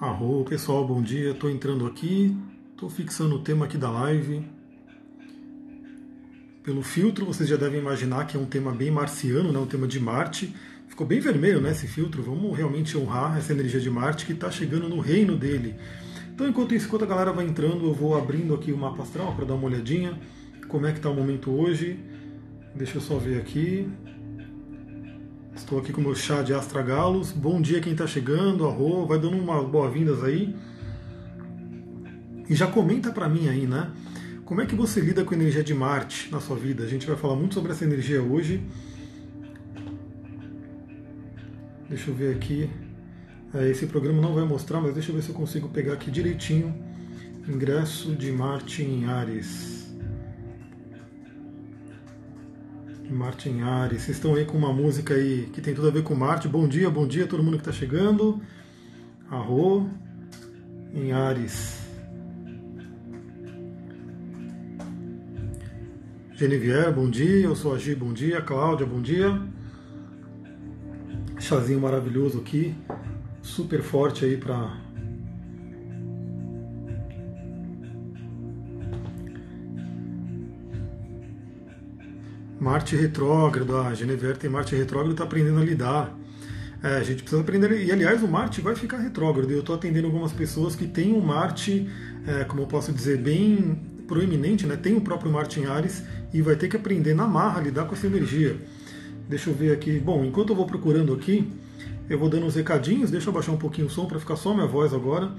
Arro, pessoal, bom dia. Estou entrando aqui, estou fixando o tema aqui da live. Pelo filtro, vocês já devem imaginar que é um tema bem marciano, né? um tema de Marte. Ficou bem vermelho né, esse filtro. Vamos realmente honrar essa energia de Marte que está chegando no reino dele. Então, enquanto isso, enquanto a galera vai entrando, eu vou abrindo aqui o mapa astral para dar uma olhadinha. Como é que está o momento hoje? Deixa eu só ver aqui. Estou aqui com o meu chá de astragalos. Bom dia quem está chegando, arro, vai dando umas boas-vindas aí. E já comenta para mim aí, né? Como é que você lida com a energia de Marte na sua vida? A gente vai falar muito sobre essa energia hoje. Deixa eu ver aqui. É, esse programa não vai mostrar, mas deixa eu ver se eu consigo pegar aqui direitinho. Ingresso de Marte em Ares. Marte em Ares. Vocês estão aí com uma música aí que tem tudo a ver com Marte. Bom dia, bom dia a todo mundo que está chegando. Arro em Ares. Genevieve, bom dia. Eu sou a Gi, bom dia. Cláudia, bom dia. Chazinho maravilhoso aqui. Super forte aí para Marte retrógrado, a Genevieve tem Marte retrógrado, está aprendendo a lidar. É, a gente precisa aprender. E aliás, o Marte vai ficar retrógrado. Eu estou atendendo algumas pessoas que têm um Marte, é, como eu posso dizer, bem proeminente, né? tem o próprio Marte em Ares e vai ter que aprender na marra a lidar com essa energia. Deixa eu ver aqui. Bom, enquanto eu vou procurando aqui, eu vou dando uns recadinhos. Deixa eu baixar um pouquinho o som para ficar só minha voz agora.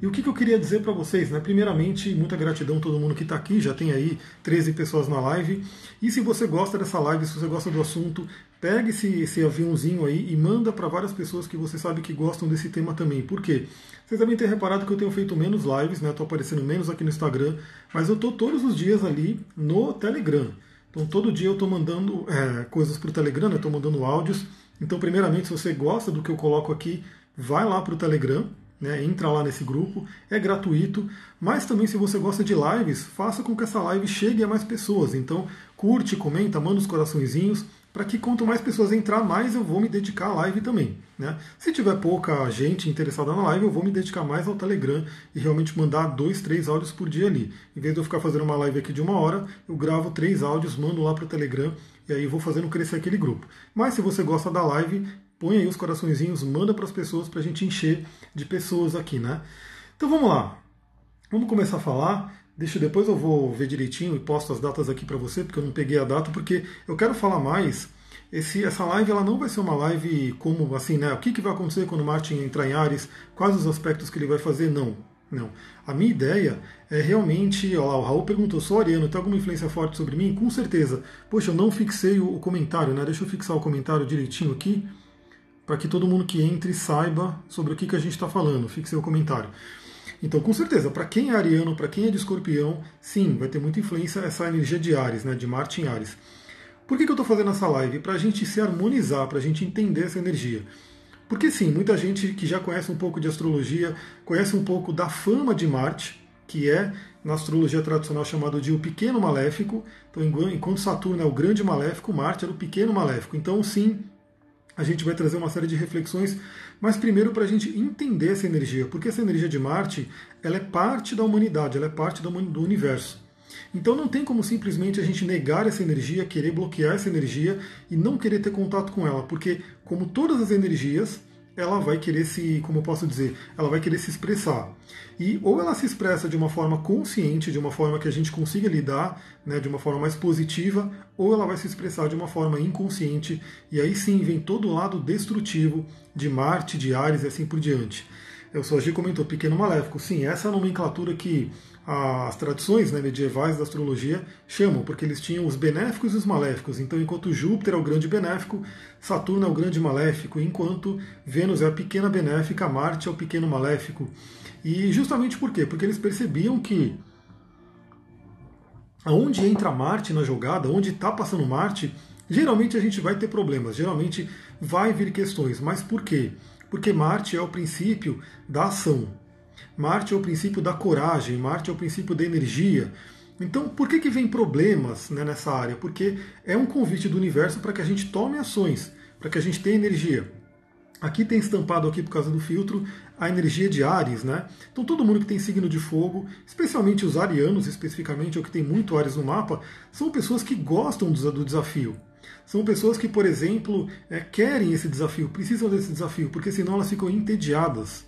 E o que, eu queria dizer para vocês? Né? Primeiramente, muita gratidão a todo mundo que está aqui, já tem aí 13 pessoas na live. E se você gosta dessa live, se você gosta do assunto, pegue esse, esse aviãozinho aí e manda para várias pessoas que você sabe que gostam desse tema também. Por quê? Vocês devem ter reparado que eu tenho feito menos lives, né? Estou aparecendo menos aqui no Instagram, mas eu estou todos os dias ali no Telegram. Então todo dia eu estou mandando é, coisas para o Telegram, estou mandando áudios. Então, primeiramente, se você gosta do que eu coloco aqui, vai lá para o Telegram, né, entra lá nesse grupo, é gratuito, mas também se você gosta de lives, faça com que essa live chegue a mais pessoas. Então, curte, comenta, manda os coraçõezinhos, para que quanto mais pessoas entrar, mais eu vou me dedicar à live também. Né? Se tiver pouca gente interessada na live, eu vou me dedicar mais ao Telegram e realmente mandar dois, três áudios por dia ali. Em vez de eu ficar fazendo uma live aqui de uma hora, eu gravo três áudios, mando lá para o Telegram e aí vou fazendo crescer aquele grupo. Mas se você gosta da live, põe aí os coraçõezinhos, manda para as pessoas para a gente encher de pessoas aqui, né? Então vamos lá. Vamos começar a falar. Deixa depois eu vou ver direitinho e posto as datas aqui para você, porque eu não peguei a data, porque eu quero falar mais. Esse, essa live ela não vai ser uma live como assim, né? O que, que vai acontecer quando Martin entrar em Ares? Quais os aspectos que ele vai fazer? Não. Não. A minha ideia é realmente. Olha lá, o Raul perguntou: sou ariano, tem alguma influência forte sobre mim? Com certeza. Poxa, eu não fixei o comentário, né? Deixa eu fixar o comentário direitinho aqui para que todo mundo que entre saiba sobre o que, que a gente está falando. Fique seu comentário. Então, com certeza, para quem é ariano, para quem é de escorpião, sim, vai ter muita influência essa energia de Ares, né, de Marte em Ares. Por que, que eu estou fazendo essa live? Para a gente se harmonizar, para a gente entender essa energia. Porque sim, muita gente que já conhece um pouco de astrologia, conhece um pouco da fama de Marte, que é na astrologia tradicional chamado de o pequeno maléfico. Então, enquanto Saturno é o grande maléfico, Marte era o pequeno maléfico. Então, sim, a gente vai trazer uma série de reflexões, mas primeiro para a gente entender essa energia, porque essa energia de Marte ela é parte da humanidade, ela é parte do universo. Então não tem como simplesmente a gente negar essa energia, querer bloquear essa energia e não querer ter contato com ela, porque como todas as energias, ela vai querer se, como eu posso dizer, ela vai querer se expressar. E ou ela se expressa de uma forma consciente, de uma forma que a gente consiga lidar, né, de uma forma mais positiva, ou ela vai se expressar de uma forma inconsciente, e aí sim vem todo o lado destrutivo de Marte, de Ares e assim por diante. Eu só G comentou, pequeno maléfico. Sim, essa é a nomenclatura que as tradições né, medievais da astrologia chamam, porque eles tinham os benéficos e os maléficos. Então, enquanto Júpiter é o grande benéfico, Saturno é o grande maléfico, enquanto Vênus é a pequena benéfica, Marte é o pequeno maléfico. E justamente por quê? Porque eles percebiam que aonde entra Marte na jogada, onde está passando Marte, geralmente a gente vai ter problemas, geralmente vai vir questões. Mas por quê? Porque Marte é o princípio da ação. Marte é o princípio da coragem, Marte é o princípio da energia. Então, por que, que vem problemas né, nessa área? Porque é um convite do universo para que a gente tome ações, para que a gente tenha energia. Aqui tem estampado aqui por causa do filtro a energia de Ares, né? Então todo mundo que tem signo de fogo, especialmente os arianos, especificamente, ou que tem muito Ares no mapa, são pessoas que gostam do desafio. São pessoas que, por exemplo, é, querem esse desafio, precisam desse desafio, porque senão elas ficam entediadas.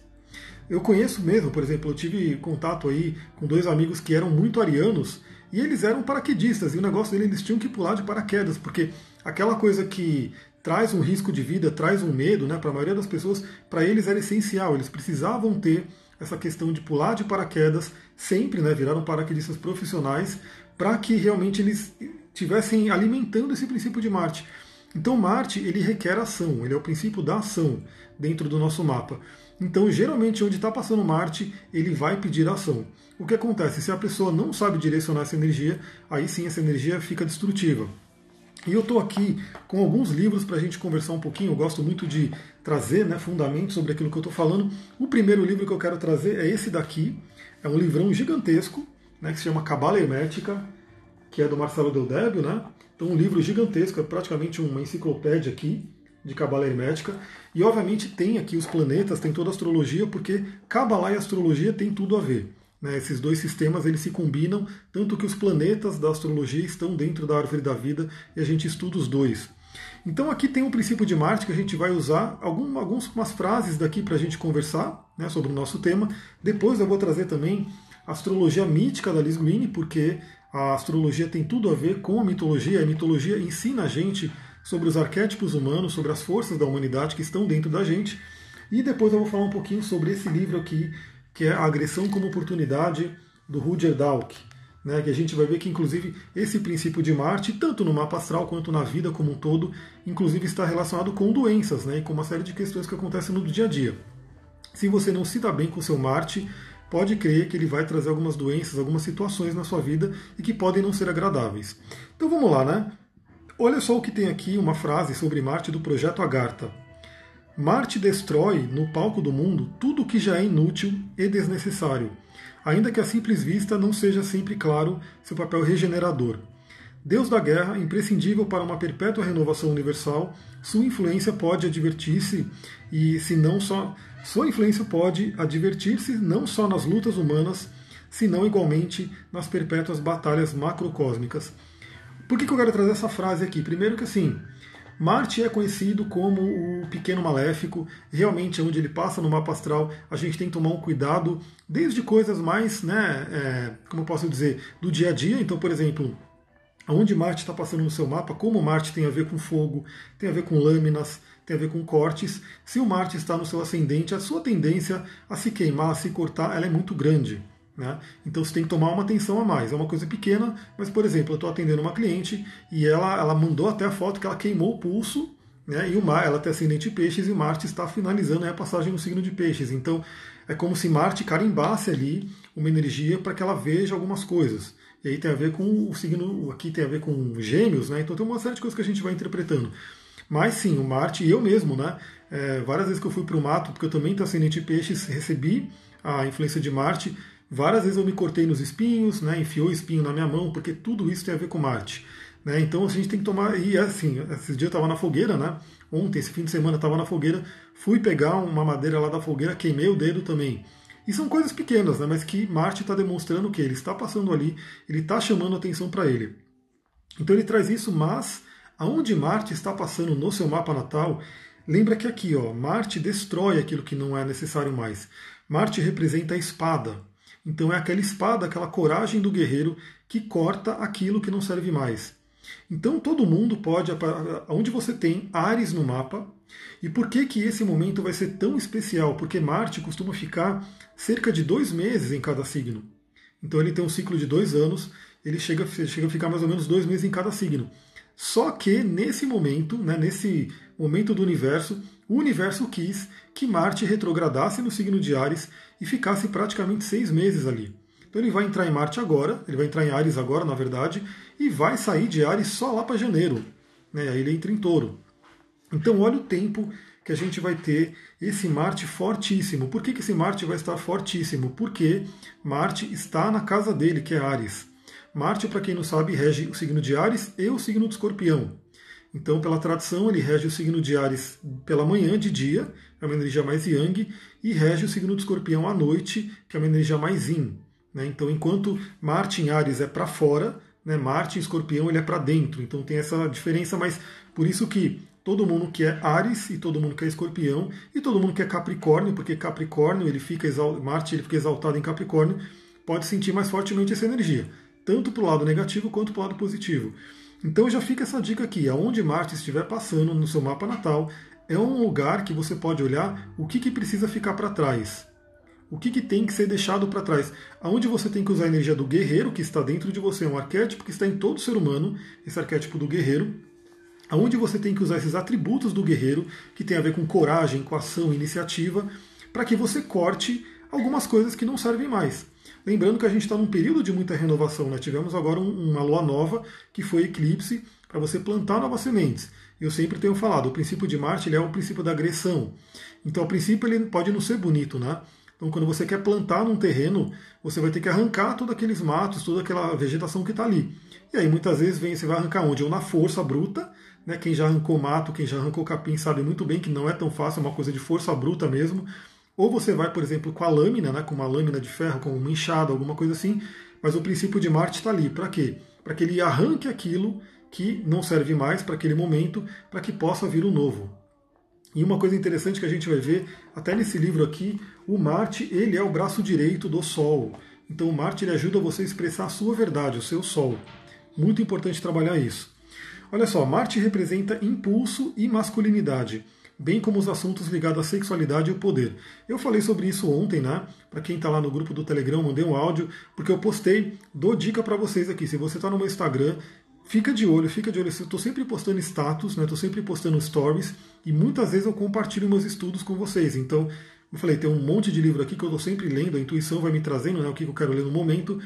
Eu conheço mesmo, por exemplo, eu tive contato aí com dois amigos que eram muito arianos e eles eram paraquedistas, e o negócio deles eles tinham que pular de paraquedas, porque aquela coisa que traz um risco de vida, traz um medo, né, para a maioria das pessoas, para eles era essencial, eles precisavam ter essa questão de pular de paraquedas, sempre né, viraram paraquedistas profissionais, para que realmente eles estivessem alimentando esse princípio de Marte. Então Marte ele requer ação, ele é o princípio da ação dentro do nosso mapa. Então geralmente onde está passando Marte ele vai pedir ação. O que acontece se a pessoa não sabe direcionar essa energia, aí sim essa energia fica destrutiva. E eu estou aqui com alguns livros para a gente conversar um pouquinho. Eu gosto muito de trazer né, fundamentos sobre aquilo que eu estou falando. O primeiro livro que eu quero trazer é esse daqui. É um livrão gigantesco, né, que se chama Cabala Hermética, que é do Marcelo Del Débio. Né? Então, um livro gigantesco, é praticamente uma enciclopédia aqui de Cabala Hermética. E, obviamente, tem aqui os planetas, tem toda a astrologia, porque Cabala e astrologia tem tudo a ver. Né, esses dois sistemas eles se combinam, tanto que os planetas da astrologia estão dentro da árvore da vida e a gente estuda os dois. Então aqui tem um princípio de Marte que a gente vai usar algum, algumas frases daqui para a gente conversar né, sobre o nosso tema. Depois eu vou trazer também a astrologia mítica da Liz Green, porque a astrologia tem tudo a ver com a mitologia. A mitologia ensina a gente sobre os arquétipos humanos, sobre as forças da humanidade que estão dentro da gente. E depois eu vou falar um pouquinho sobre esse livro aqui que é a agressão como oportunidade do Rudyard Dalk. Né, que a gente vai ver que, inclusive, esse princípio de Marte, tanto no mapa astral quanto na vida como um todo, inclusive está relacionado com doenças né, e com uma série de questões que acontecem no dia a dia. Se você não se dá bem com o seu Marte, pode crer que ele vai trazer algumas doenças, algumas situações na sua vida e que podem não ser agradáveis. Então vamos lá, né? Olha só o que tem aqui, uma frase sobre Marte do projeto Agartha. Marte destrói, no palco do mundo, tudo o que já é inútil e desnecessário, ainda que a simples vista não seja sempre claro seu papel regenerador. Deus da guerra, imprescindível para uma perpétua renovação universal, sua influência pode advertir-se e se não só sua influência pode advertir-se não só nas lutas humanas, senão igualmente nas perpétuas batalhas macrocósmicas. Por que, que eu quero trazer essa frase aqui? Primeiro que assim, Marte é conhecido como o pequeno maléfico, realmente onde ele passa no mapa astral, a gente tem que tomar um cuidado, desde coisas mais, né, é, como eu posso dizer, do dia a dia. Então, por exemplo, onde Marte está passando no seu mapa, como Marte tem a ver com fogo, tem a ver com lâminas, tem a ver com cortes. Se o Marte está no seu ascendente, a sua tendência a se queimar, a se cortar, ela é muito grande. Né? Então você tem que tomar uma atenção a mais. É uma coisa pequena, mas por exemplo, eu estou atendendo uma cliente e ela, ela mandou até a foto que ela queimou o pulso, né? e o mar, ela tem ascendente peixes e Marte está finalizando a passagem no signo de peixes. Então é como se Marte carimbasse ali uma energia para que ela veja algumas coisas. E aí tem a ver com o signo, aqui tem a ver com gêmeos, né? Então tem uma série de coisas que a gente vai interpretando. Mas sim, o Marte, e eu mesmo, né? É, várias vezes que eu fui para o mato, porque eu também tenho ascendente peixes, recebi a influência de Marte Várias vezes eu me cortei nos espinhos, né, enfiou espinho na minha mão, porque tudo isso tem a ver com Marte. Né? Então a gente tem que tomar. E assim, esses dias eu estava na fogueira, né? Ontem, esse fim de semana, eu estava na fogueira, fui pegar uma madeira lá da fogueira, queimei o dedo também. E são coisas pequenas, né? mas que Marte está demonstrando que ele está passando ali, ele está chamando atenção para ele. Então ele traz isso, mas aonde Marte está passando no seu mapa natal, lembra que aqui, ó, Marte destrói aquilo que não é necessário mais. Marte representa a espada. Então é aquela espada, aquela coragem do guerreiro que corta aquilo que não serve mais. Então todo mundo pode, onde você tem Ares no mapa, e por que que esse momento vai ser tão especial? Porque Marte costuma ficar cerca de dois meses em cada signo. Então ele tem um ciclo de dois anos, ele chega, chega a ficar mais ou menos dois meses em cada signo. Só que nesse momento, né, nesse momento do universo, o universo quis que Marte retrogradasse no signo de Ares e ficasse praticamente seis meses ali. Então ele vai entrar em Marte agora, ele vai entrar em Ares agora, na verdade, e vai sair de Ares só lá para janeiro. Né? Aí ele entra em touro. Então olha o tempo que a gente vai ter esse Marte fortíssimo. Por que, que esse Marte vai estar fortíssimo? Porque Marte está na casa dele, que é Ares. Marte, para quem não sabe, rege o signo de Ares e o signo de Escorpião. Então, pela tradição, ele rege o signo de Ares pela manhã, de dia, é uma energia mais yang, e rege o signo de Escorpião à noite, que é uma energia mais yin. Né? Então, enquanto Marte em Ares é para fora, né? Marte em Escorpião ele é para dentro. Então tem essa diferença, mas por isso que todo mundo que é Ares e todo mundo que é Escorpião e todo mundo que é Capricórnio, porque Capricórnio ele fica Marte ele fica exaltado em Capricórnio, pode sentir mais fortemente essa energia, tanto para o lado negativo quanto para o lado positivo. Então já fica essa dica aqui, aonde Marte estiver passando no seu mapa natal, é um lugar que você pode olhar o que, que precisa ficar para trás. O que, que tem que ser deixado para trás? Aonde você tem que usar a energia do guerreiro, que está dentro de você, é um arquétipo que está em todo ser humano, esse arquétipo do guerreiro. Aonde você tem que usar esses atributos do guerreiro, que tem a ver com coragem, com ação, iniciativa, para que você corte algumas coisas que não servem mais. Lembrando que a gente está num período de muita renovação, né? tivemos agora uma lua nova, que foi eclipse, para você plantar novas sementes. Eu sempre tenho falado, o princípio de Marte ele é o princípio da agressão. Então, o princípio ele pode não ser bonito, né? Então, quando você quer plantar num terreno, você vai ter que arrancar todos aqueles matos, toda aquela vegetação que está ali. E aí, muitas vezes, vem, você vai arrancar onde? Ou na força bruta, né? quem já arrancou mato, quem já arrancou capim, sabe muito bem que não é tão fácil, é uma coisa de força bruta mesmo. Ou você vai, por exemplo, com a lâmina, né, com uma lâmina de ferro, com uma enxada, alguma coisa assim, mas o princípio de Marte está ali. Para quê? Para que ele arranque aquilo que não serve mais para aquele momento, para que possa vir o novo. E uma coisa interessante que a gente vai ver, até nesse livro aqui, o Marte ele é o braço direito do Sol. Então o Marte ele ajuda você a expressar a sua verdade, o seu Sol. Muito importante trabalhar isso. Olha só, Marte representa impulso e masculinidade bem como os assuntos ligados à sexualidade e ao poder. Eu falei sobre isso ontem, né? Para quem está lá no grupo do Telegram, mandei um áudio, porque eu postei, dou dica para vocês aqui. Se você está no meu Instagram, fica de olho, fica de olho. Eu estou sempre postando status, né? Estou sempre postando stories e muitas vezes eu compartilho meus estudos com vocês. Então, eu falei, tem um monte de livro aqui que eu estou sempre lendo, a intuição vai me trazendo né, o que eu quero ler no momento.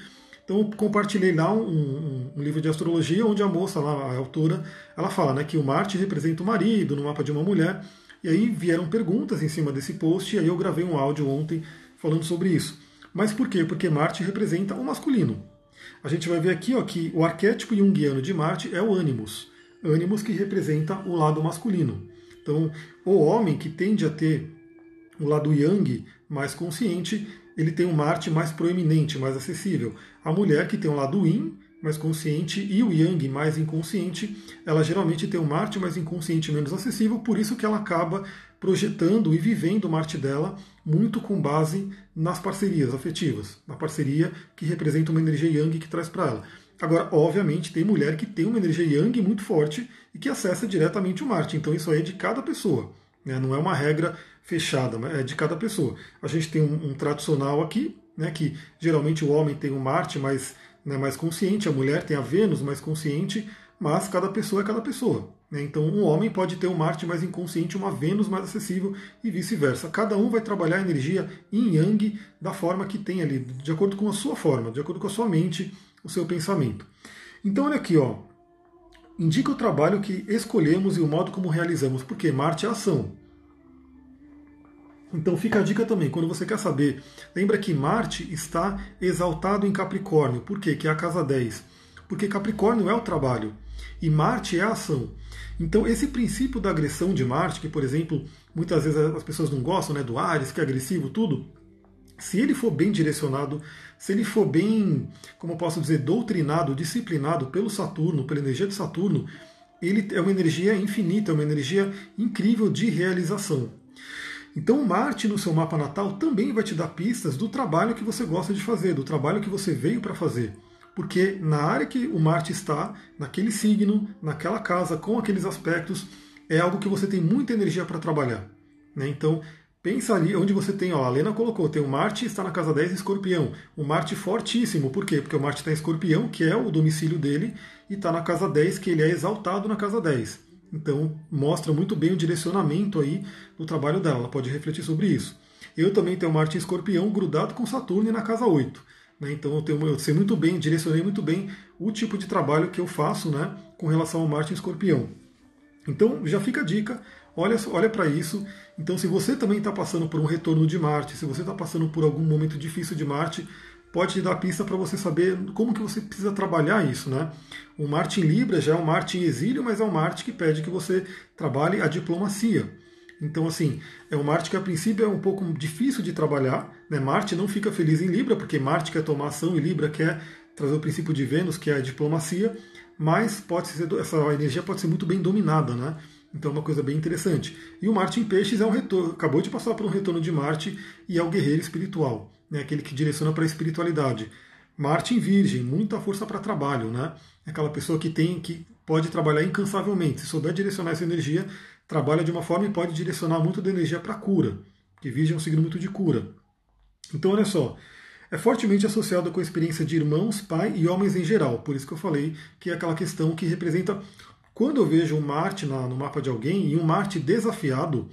Então eu compartilhei lá um, um, um, livro de astrologia onde a moça lá, a autora, ela fala né, que o Marte representa o marido no mapa de uma mulher e aí vieram perguntas em cima desse post, e aí eu gravei um áudio ontem falando sobre isso. Mas por quê? Porque Marte representa o masculino. A gente vai ver aqui ó, que o arquétipo junguiano de Marte é o ânimos. Ânimos que representa o lado masculino. Então, o homem que tende a ter o lado yang mais consciente, ele tem um Marte mais proeminente, mais acessível. A mulher que tem o lado yin mais consciente e o Yang mais inconsciente, ela geralmente tem o Marte mais inconsciente menos acessível, por isso que ela acaba projetando e vivendo o Marte dela muito com base nas parcerias afetivas, na parceria que representa uma energia Yang que traz para ela. Agora, obviamente, tem mulher que tem uma energia Yang muito forte e que acessa diretamente o Marte, então isso aí é de cada pessoa, né? não é uma regra fechada, é de cada pessoa. A gente tem um, um tradicional aqui, né, que geralmente o homem tem o Marte mais né, mais consciente, a mulher tem a Vênus mais consciente, mas cada pessoa é cada pessoa. Né? Então, um homem pode ter um Marte mais inconsciente, uma Vênus mais acessível e vice-versa. Cada um vai trabalhar a energia em Yang da forma que tem ali, de acordo com a sua forma, de acordo com a sua mente, o seu pensamento. Então, olha aqui, ó. Indica o trabalho que escolhemos e o modo como realizamos, porque Marte é ação. Então fica a dica também, quando você quer saber, lembra que Marte está exaltado em Capricórnio. Por quê? Que é a casa 10. Porque Capricórnio é o trabalho e Marte é a ação. Então esse princípio da agressão de Marte, que por exemplo, muitas vezes as pessoas não gostam, né, do Ares, que é agressivo, tudo, se ele for bem direcionado, se ele for bem, como posso dizer, doutrinado, disciplinado pelo Saturno, pela energia de Saturno, ele é uma energia infinita, é uma energia incrível de realização. Então, Marte no seu mapa natal também vai te dar pistas do trabalho que você gosta de fazer, do trabalho que você veio para fazer. Porque na área que o Marte está, naquele signo, naquela casa, com aqueles aspectos, é algo que você tem muita energia para trabalhar. Né? Então, pensa ali onde você tem, ó, a Lena colocou, tem o Marte está na casa 10 em escorpião. O Marte fortíssimo, por quê? Porque o Marte está em escorpião, que é o domicílio dele, e está na casa 10, que ele é exaltado na casa 10. Então mostra muito bem o direcionamento aí do trabalho dela, ela pode refletir sobre isso. Eu também tenho Marte em Escorpião grudado com Saturno na casa 8. Né? Então eu, tenho, eu sei muito bem, direcionei muito bem o tipo de trabalho que eu faço né, com relação ao Marte em Escorpião. Então já fica a dica, olha, olha para isso. Então se você também está passando por um retorno de Marte, se você está passando por algum momento difícil de Marte, pode te dar pista para você saber como que você precisa trabalhar isso, né? O Marte em Libra já é um Marte em exílio, mas é um Marte que pede que você trabalhe a diplomacia. Então, assim, é um Marte que a princípio é um pouco difícil de trabalhar. Né? Marte não fica feliz em Libra, porque Marte quer tomar ação e Libra quer trazer o princípio de Vênus, que é a diplomacia, mas pode ser, essa energia pode ser muito bem dominada, né? Então é uma coisa bem interessante. E o Marte em Peixes é um retorno, acabou de passar por um retorno de Marte e é o guerreiro espiritual, né? aquele que direciona para a espiritualidade. Marte em Virgem, muita força para trabalho, né? É aquela pessoa que tem que pode trabalhar incansavelmente. Se souber direcionar essa energia, trabalha de uma forma e pode direcionar muito da energia para cura, porque Virgem é um signo muito de cura. Então, olha só, é fortemente associado com a experiência de irmãos, pai e homens em geral. Por isso que eu falei que é aquela questão que representa. Quando eu vejo um Marte na, no mapa de alguém e um Marte desafiado,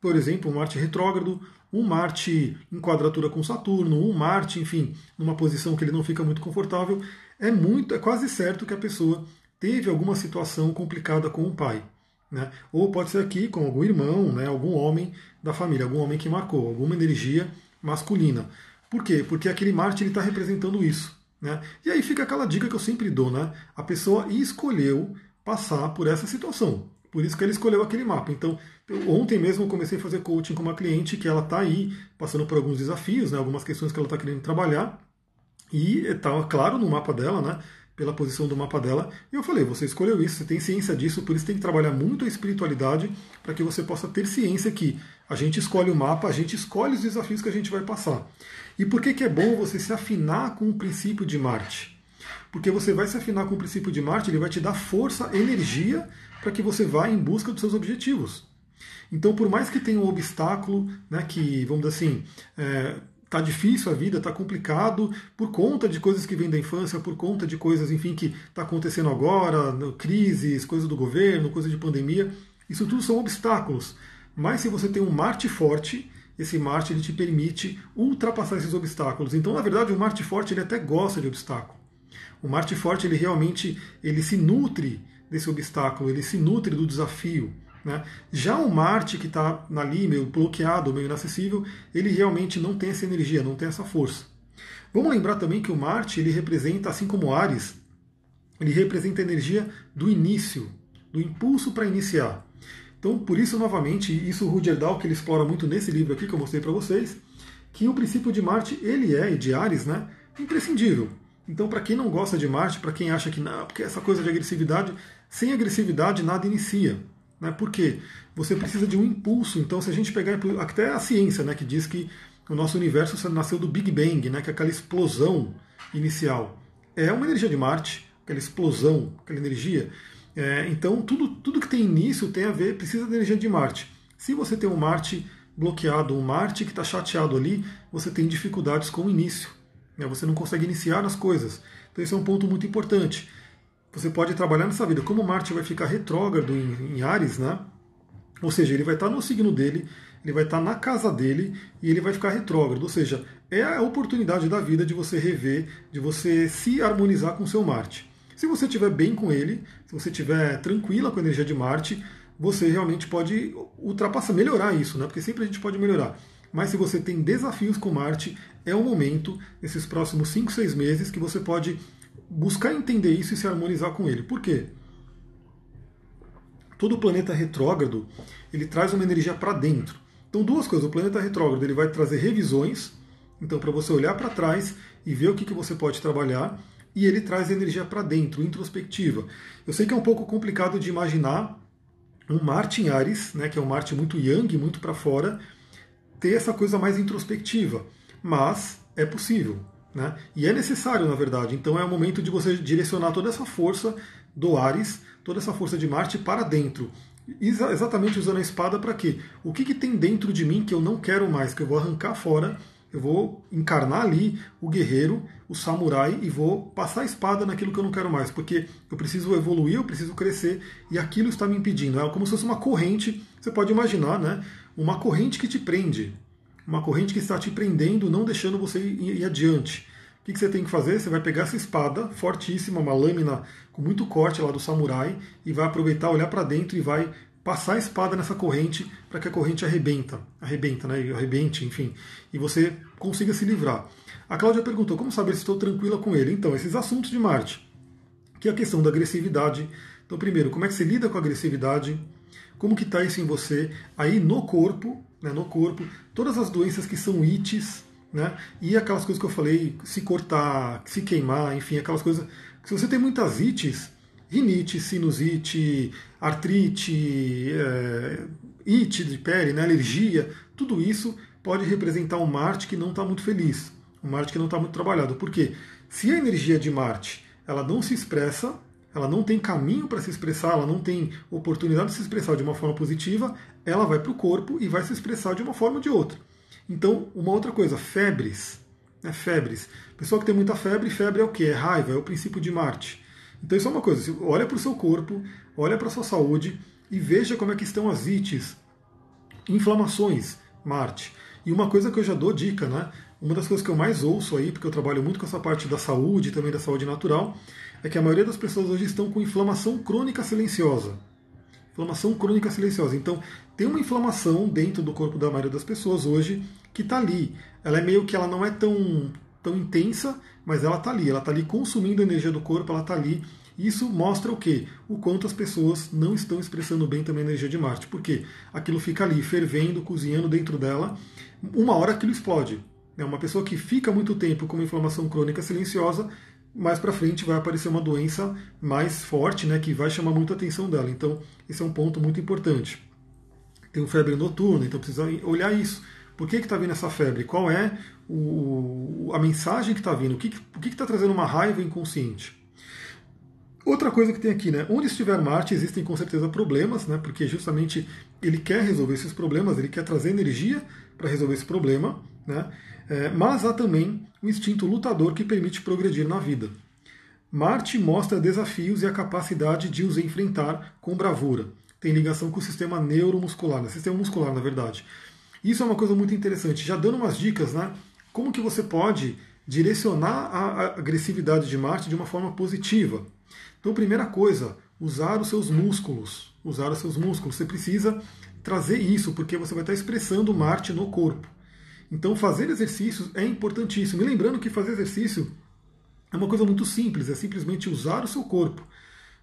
por exemplo, um Marte retrógrado, um Marte em quadratura com Saturno, um Marte, enfim, numa posição que ele não fica muito confortável, é muito, é quase certo que a pessoa teve alguma situação complicada com o pai. Né? Ou pode ser aqui com algum irmão, né? algum homem da família, algum homem que marcou, alguma energia masculina. Por quê? Porque aquele Marte está representando isso. Né? E aí fica aquela dica que eu sempre dou, né? A pessoa escolheu passar por essa situação. Por isso que ela escolheu aquele mapa. Então, ontem mesmo eu comecei a fazer coaching com uma cliente que ela está aí passando por alguns desafios, né, algumas questões que ela está querendo trabalhar. E está claro no mapa dela, né? pela posição do mapa dela. E eu falei, você escolheu isso, você tem ciência disso, por isso tem que trabalhar muito a espiritualidade para que você possa ter ciência que a gente escolhe o mapa, a gente escolhe os desafios que a gente vai passar. E por que, que é bom você se afinar com o princípio de Marte? Porque você vai se afinar com o princípio de Marte, ele vai te dar força, energia para que você vá em busca dos seus objetivos. Então, por mais que tenha um obstáculo, né, que, vamos dizer assim, é, tá difícil a vida, tá complicado por conta de coisas que vêm da infância, por conta de coisas, enfim, que está acontecendo agora, crises, coisas do governo, coisas de pandemia. Isso tudo são obstáculos. Mas se você tem um Marte forte, esse Marte ele te permite ultrapassar esses obstáculos. Então, na verdade, o Marte forte ele até gosta de obstáculo. O Marte forte ele realmente ele se nutre desse obstáculo, ele se nutre do desafio. Né? Já o Marte, que está ali meio bloqueado, meio inacessível, ele realmente não tem essa energia, não tem essa força. Vamos lembrar também que o Marte ele representa, assim como Ares, ele representa a energia do início, do impulso para iniciar. Então, por isso, novamente, isso o Rudyard Dahl, que ele explora muito nesse livro aqui que eu mostrei para vocês, que o princípio de Marte, ele é, e de Ares, né, imprescindível. Então, para quem não gosta de Marte, para quem acha que não, porque essa coisa de agressividade, sem agressividade nada inicia. Né? Por quê? Você precisa de um impulso. Então, se a gente pegar até a ciência, né, que diz que o nosso universo nasceu do Big Bang, né, que é aquela explosão inicial. É uma energia de Marte, aquela explosão, aquela energia. É, então, tudo, tudo que tem início tem a ver, precisa da energia de Marte. Se você tem um Marte bloqueado, um Marte que está chateado ali, você tem dificuldades com o início. Né? Você não consegue iniciar as coisas. Então, esse é um ponto muito importante você pode trabalhar nessa vida. Como Marte vai ficar retrógrado em, em Ares, né? Ou seja, ele vai estar no signo dele, ele vai estar na casa dele e ele vai ficar retrógrado. Ou seja, é a oportunidade da vida de você rever, de você se harmonizar com seu Marte. Se você estiver bem com ele, se você estiver tranquila com a energia de Marte, você realmente pode ultrapassar, melhorar isso, né? Porque sempre a gente pode melhorar. Mas se você tem desafios com Marte, é o momento, nesses próximos 5, 6 meses, que você pode buscar entender isso e se harmonizar com ele. Por quê? Todo planeta retrógrado ele traz uma energia para dentro. Então, duas coisas. O planeta retrógrado ele vai trazer revisões, então para você olhar para trás e ver o que, que você pode trabalhar, e ele traz energia para dentro, introspectiva. Eu sei que é um pouco complicado de imaginar um Marte em Ares, né, que é um Marte muito yang, muito para fora, ter essa coisa mais introspectiva, mas é possível. Né? E é necessário, na verdade. Então é o momento de você direcionar toda essa força do Ares, toda essa força de Marte para dentro. exatamente usando a espada para quê? O que, que tem dentro de mim que eu não quero mais, que eu vou arrancar fora, eu vou encarnar ali o guerreiro, o samurai e vou passar a espada naquilo que eu não quero mais, porque eu preciso evoluir, eu preciso crescer e aquilo está me impedindo. É como se fosse uma corrente, você pode imaginar, né? Uma corrente que te prende uma corrente que está te prendendo, não deixando você ir, adiante. O que, que, você tem que fazer? Você vai pegar essa espada fortíssima, uma lâmina com muito corte lá do samurai, e vai aproveitar, olhar para dentro e vai passar a espada nessa corrente para que a corrente arrebenta, arrebenta, né? Arrebente, enfim, e você consiga se livrar. A Cláudia perguntou como saber se estou tranquila com ele. Então, esses assuntos de Marte, que é a questão da agressividade. Então, primeiro, como é que você lida com a agressividade? Como que está isso em você? Aí no corpo, né, no corpo, todas as doenças que são ites, né? E aquelas coisas que eu falei, se cortar, se queimar, enfim, aquelas coisas. Se você tem muitas ites, rinite, sinusite, artrite, é, ite de pele, né, alergia, tudo isso pode representar um Marte que não está muito feliz, um Marte que não está muito trabalhado. Por quê? Se a energia de Marte ela não se expressa, ela não tem caminho para se expressar, ela não tem oportunidade de se expressar de uma forma positiva, ela vai para o corpo e vai se expressar de uma forma ou de outra. Então, uma outra coisa, febres. Né, febres. Pessoa que tem muita febre, febre é o que? É raiva, é o princípio de Marte. Então isso é uma coisa, olha para o seu corpo, olha para a sua saúde e veja como é que estão as ites, inflamações, Marte. E uma coisa que eu já dou dica, né? Uma das coisas que eu mais ouço aí, porque eu trabalho muito com essa parte da saúde e também da saúde natural, é que a maioria das pessoas hoje estão com inflamação crônica silenciosa. Inflamação crônica silenciosa. Então, tem uma inflamação dentro do corpo da maioria das pessoas hoje que está ali. Ela é meio que ela não é tão, tão intensa, mas ela está ali. Ela está ali consumindo a energia do corpo, ela está ali. Isso mostra o quê? O quanto as pessoas não estão expressando bem também a energia de Marte. Porque aquilo fica ali, fervendo, cozinhando dentro dela. Uma hora aquilo explode. É uma pessoa que fica muito tempo com uma inflamação crônica silenciosa, mais para frente vai aparecer uma doença mais forte, né, que vai chamar muito a atenção dela. Então, esse é um ponto muito importante. Tem febre noturna, então precisa olhar isso. Por que está vindo essa febre? Qual é o, a mensagem que está vindo? O que está trazendo uma raiva inconsciente? Outra coisa que tem aqui, né? Onde estiver Marte, existem com certeza problemas, né? Porque justamente ele quer resolver esses problemas, ele quer trazer energia para resolver esse problema, né? É, mas há também o instinto lutador que permite progredir na vida. Marte mostra desafios e a capacidade de os enfrentar com bravura. Tem ligação com o sistema neuromuscular, né? sistema muscular, na verdade. Isso é uma coisa muito interessante. Já dando umas dicas, né? Como que você pode direcionar a agressividade de Marte de uma forma positiva? Então, primeira coisa, usar os seus músculos. Usar os seus músculos. Você precisa trazer isso, porque você vai estar expressando Marte no corpo. Então, fazer exercícios é importantíssimo. E lembrando que fazer exercício é uma coisa muito simples, é simplesmente usar o seu corpo.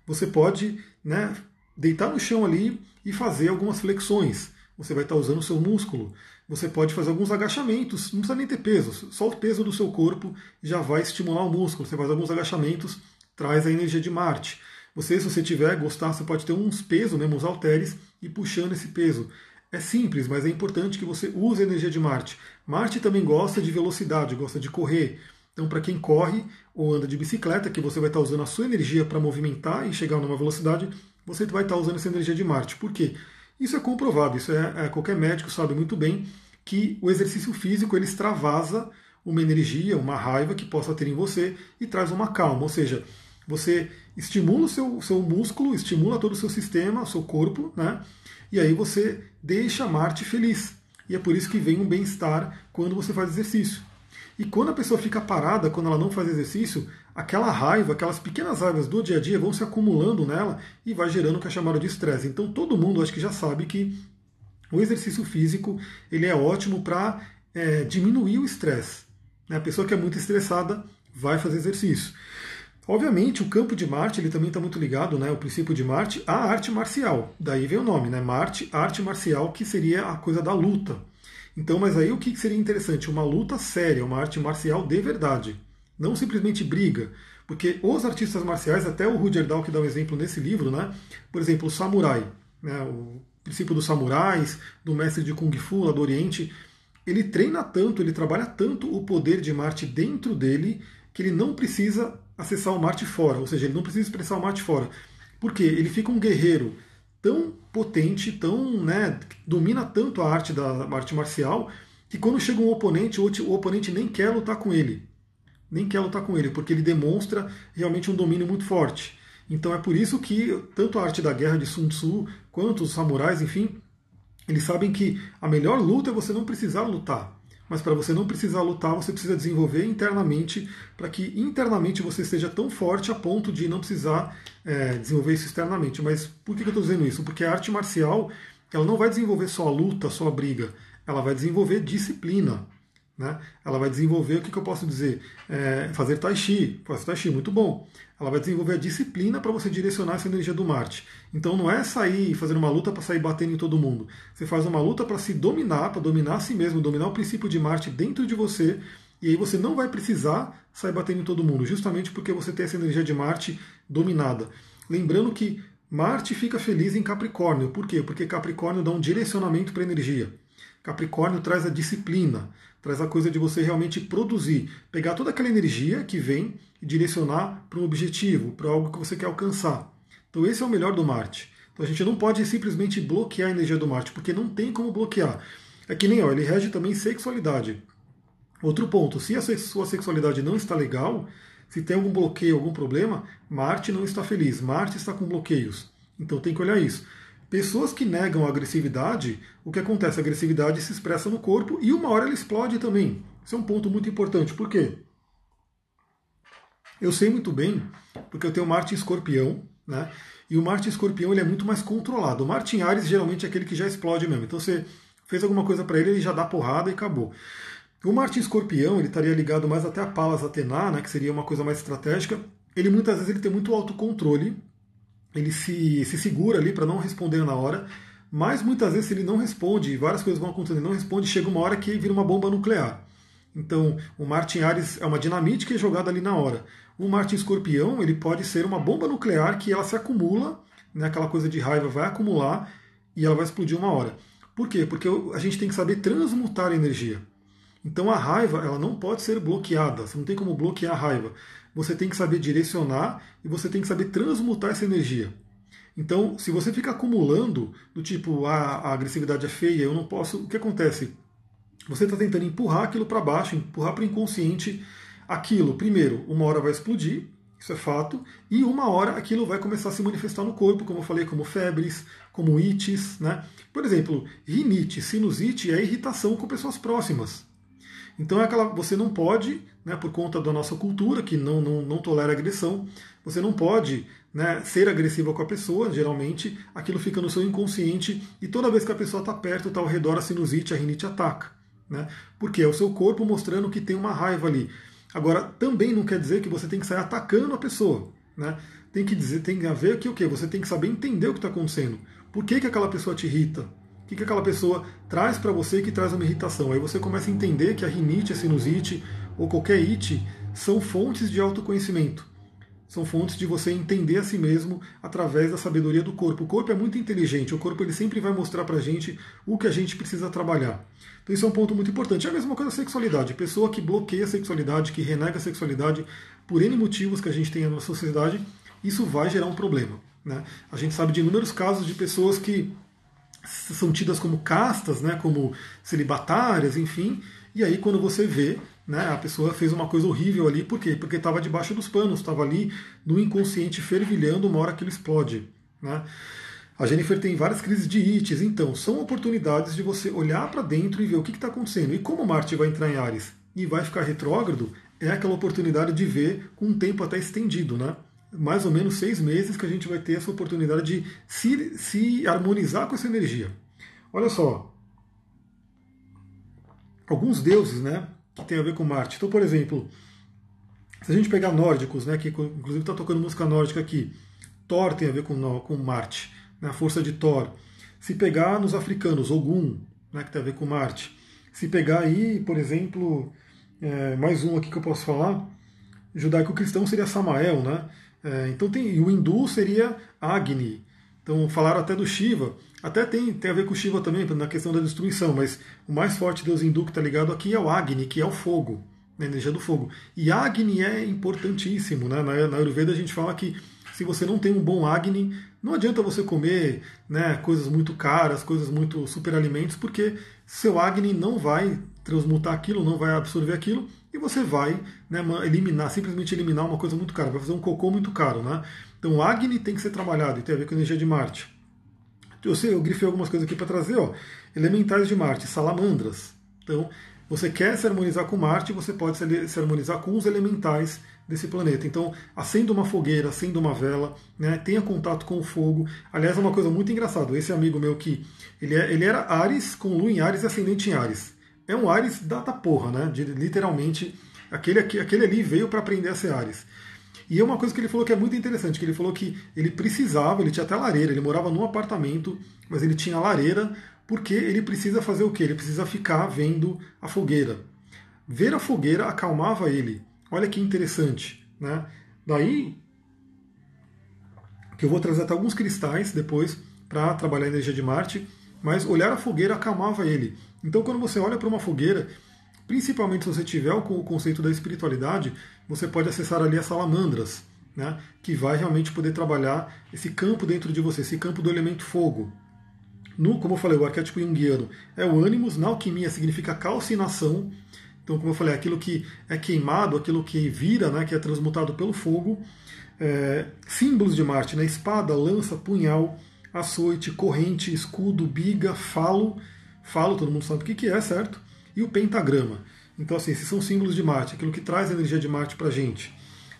Você pode né, deitar no chão ali e fazer algumas flexões. Você vai estar usando o seu músculo. Você pode fazer alguns agachamentos, não precisa nem ter peso, só o peso do seu corpo já vai estimular o músculo. Você faz alguns agachamentos, traz a energia de Marte. Você, se você tiver, gostar, você pode ter uns pesos, mesmo uns halteres, e puxando esse peso. É simples, mas é importante que você use a energia de Marte. Marte também gosta de velocidade, gosta de correr. Então, para quem corre ou anda de bicicleta, que você vai estar usando a sua energia para movimentar e chegar numa velocidade, você vai estar usando essa energia de Marte. Por quê? Isso é comprovado, isso é, é qualquer médico sabe muito bem que o exercício físico ele extravasa uma energia, uma raiva que possa ter em você e traz uma calma. Ou seja, você estimula o seu, seu músculo, estimula todo o seu sistema, o seu corpo, né? E aí você deixa Marte feliz. E é por isso que vem um bem-estar quando você faz exercício. E quando a pessoa fica parada, quando ela não faz exercício, aquela raiva, aquelas pequenas raivas do dia a dia vão se acumulando nela e vai gerando o que é chamado de estresse. Então todo mundo acho que já sabe que o exercício físico ele é ótimo para é, diminuir o estresse. Né? A pessoa que é muito estressada vai fazer exercício. Obviamente, o campo de Marte ele também está muito ligado, né, o princípio de Marte, à arte marcial. Daí vem o nome, né, Marte, arte marcial, que seria a coisa da luta. Então, mas aí o que seria interessante? Uma luta séria, uma arte marcial de verdade. Não simplesmente briga. Porque os artistas marciais, até o Rudyard Dahl que dá um exemplo nesse livro, né, por exemplo, o samurai, né, o princípio dos samurais, do mestre de Kung Fu lá do Oriente, ele treina tanto, ele trabalha tanto o poder de Marte dentro dele, que ele não precisa acessar o Marte fora, ou seja, ele não precisa expressar o Marte fora. Porque ele fica um guerreiro tão potente, tão, né, domina tanto a arte da arte marcial, que quando chega um oponente, o oponente nem quer lutar com ele. Nem quer lutar com ele, porque ele demonstra realmente um domínio muito forte. Então é por isso que tanto a arte da guerra de Sun Tzu, quanto os samurais, enfim, eles sabem que a melhor luta é você não precisar lutar. Mas para você não precisar lutar, você precisa desenvolver internamente para que internamente você esteja tão forte a ponto de não precisar é, desenvolver isso externamente. Mas por que eu estou dizendo isso? Porque a arte marcial ela não vai desenvolver só a luta, só a briga, ela vai desenvolver disciplina. Né? Ela vai desenvolver, o que, que eu posso dizer? É, fazer tai chi, fazer tai chi, muito bom. Ela vai desenvolver a disciplina para você direcionar essa energia do Marte. Então não é sair fazendo uma luta para sair batendo em todo mundo. Você faz uma luta para se dominar, para dominar a si mesmo, dominar o princípio de Marte dentro de você. E aí você não vai precisar sair batendo em todo mundo, justamente porque você tem essa energia de Marte dominada. Lembrando que Marte fica feliz em Capricórnio. Por quê? Porque Capricórnio dá um direcionamento para a energia. Capricórnio traz a disciplina, traz a coisa de você realmente produzir, pegar toda aquela energia que vem e direcionar para um objetivo, para algo que você quer alcançar. Então esse é o melhor do Marte. Então a gente não pode simplesmente bloquear a energia do Marte, porque não tem como bloquear. É que nem, ó, ele rege também sexualidade. Outro ponto, se a sua sexualidade não está legal, se tem algum bloqueio, algum problema, Marte não está feliz, Marte está com bloqueios. Então tem que olhar isso. Pessoas que negam a agressividade, o que acontece? A agressividade se expressa no corpo e uma hora ela explode também. Isso é um ponto muito importante. Por quê? Eu sei muito bem, porque eu tenho Marte em escorpião, né? E o Marte em escorpião ele é muito mais controlado. O Marte em Ares geralmente é aquele que já explode mesmo. Então você fez alguma coisa para ele, ele já dá porrada e acabou. O Marte em escorpião ele estaria ligado mais até a Palas Atena, né? Que seria uma coisa mais estratégica. Ele muitas vezes ele tem muito autocontrole ele se, se segura ali para não responder na hora, mas muitas vezes ele não responde, várias coisas vão acontecendo, ele não responde, chega uma hora que vira uma bomba nuclear. Então, o Marte em Ares é uma dinamite que é jogada ali na hora. O Marte em Escorpião, ele pode ser uma bomba nuclear que ela se acumula, né, aquela coisa de raiva vai acumular e ela vai explodir uma hora. Por quê? Porque a gente tem que saber transmutar a energia. Então a raiva ela não pode ser bloqueada, você não tem como bloquear a raiva você tem que saber direcionar e você tem que saber transmutar essa energia. Então, se você fica acumulando, do tipo, ah, a agressividade é feia, eu não posso. O que acontece? Você está tentando empurrar aquilo para baixo, empurrar para o inconsciente aquilo. Primeiro, uma hora vai explodir, isso é fato, e uma hora aquilo vai começar a se manifestar no corpo, como eu falei, como febres, como ites. Né? Por exemplo, rinite, sinusite é irritação com pessoas próximas. Então é aquela, você não pode, né, por conta da nossa cultura, que não, não, não tolera agressão, você não pode né, ser agressiva com a pessoa, geralmente aquilo fica no seu inconsciente e toda vez que a pessoa está perto, está ao redor, a sinusite, a rinite ataca. Né? Porque é o seu corpo mostrando que tem uma raiva ali. Agora, também não quer dizer que você tem que sair atacando a pessoa. Né? Tem que dizer, tem a ver que o quê? Você tem que saber entender o que está acontecendo. Por que, que aquela pessoa te irrita? Que, que aquela pessoa traz para você que traz uma irritação. Aí você começa a entender que a rinite, a sinusite ou qualquer ite são fontes de autoconhecimento. São fontes de você entender a si mesmo através da sabedoria do corpo. O corpo é muito inteligente, o corpo ele sempre vai mostrar para a gente o que a gente precisa trabalhar. Então isso é um ponto muito importante. É a mesma coisa a sexualidade. Pessoa que bloqueia a sexualidade, que renega a sexualidade por N motivos que a gente tem na nossa sociedade, isso vai gerar um problema. Né? A gente sabe de inúmeros casos de pessoas que são tidas como castas, né, como celibatárias, enfim. E aí quando você vê, né, a pessoa fez uma coisa horrível ali, por quê? Porque estava debaixo dos panos, estava ali no inconsciente fervilhando uma hora que ele explode. Né? A Jennifer tem várias crises de ites, então são oportunidades de você olhar para dentro e ver o que está acontecendo. E como Marte vai entrar em Ares e vai ficar retrógrado, é aquela oportunidade de ver com um tempo até estendido, né? Mais ou menos seis meses que a gente vai ter essa oportunidade de se, se harmonizar com essa energia. Olha só, alguns deuses, né, que tem a ver com Marte. Então, por exemplo, se a gente pegar nórdicos, né, que inclusive está tocando música nórdica aqui, Thor tem a ver com, com Marte, né, a força de Thor. Se pegar nos africanos, Ogum, né, que tem a ver com Marte. Se pegar aí, por exemplo, é, mais um aqui que eu posso falar, judaico-cristão seria Samael, né? É, então tem o hindu seria Agni. Então falaram até do Shiva. Até tem, tem a ver com o Shiva também, na questão da destruição, mas o mais forte deus hindu que está ligado aqui é o Agni, que é o fogo, né, a energia do fogo. E Agni é importantíssimo. Né? Na, na Ayurveda a gente fala que se você não tem um bom Agni, não adianta você comer né, coisas muito caras, coisas muito superalimentos, porque seu Agni não vai transmutar aquilo, não vai absorver aquilo, e você vai né, eliminar, simplesmente eliminar uma coisa muito cara, vai fazer um cocô muito caro. Né? Então Agni tem que ser trabalhado e tem a ver com a energia de Marte. Eu sei, eu grifei algumas coisas aqui para trazer, ó. Elementais de Marte, salamandras. Então, você quer se harmonizar com Marte, você pode se harmonizar com os elementais desse planeta. Então, acenda uma fogueira, acenda uma vela, né, tenha contato com o fogo. Aliás, é uma coisa muito engraçada. Esse amigo meu que ele, é, ele era Ares, com Lua em Ares e ascendente em Ares. É um Ares da porra, né? De, literalmente, aquele, aquele ali veio para aprender a ser Ares. E é uma coisa que ele falou que é muito interessante, que ele falou que ele precisava, ele tinha até lareira, ele morava num apartamento, mas ele tinha lareira, porque ele precisa fazer o quê? Ele precisa ficar vendo a fogueira. Ver a fogueira acalmava ele. Olha que interessante. Né? Daí que eu vou trazer até alguns cristais depois para trabalhar a energia de Marte, mas olhar a fogueira acalmava ele. Então quando você olha para uma fogueira, principalmente se você tiver o conceito da espiritualidade, você pode acessar ali as salamandras, né, que vai realmente poder trabalhar esse campo dentro de você, esse campo do elemento fogo. No, como eu falei, o arquétipo junguiano é o ânimos, na alquimia significa calcinação, então, como eu falei, aquilo que é queimado, aquilo que vira, né, que é transmutado pelo fogo. É, símbolos de Marte, né, espada, lança, punhal, açoite, corrente, escudo, biga, falo. Falo, todo mundo sabe o que é, certo? E o pentagrama. Então, assim, esses são símbolos de Marte, aquilo que traz a energia de Marte para a gente.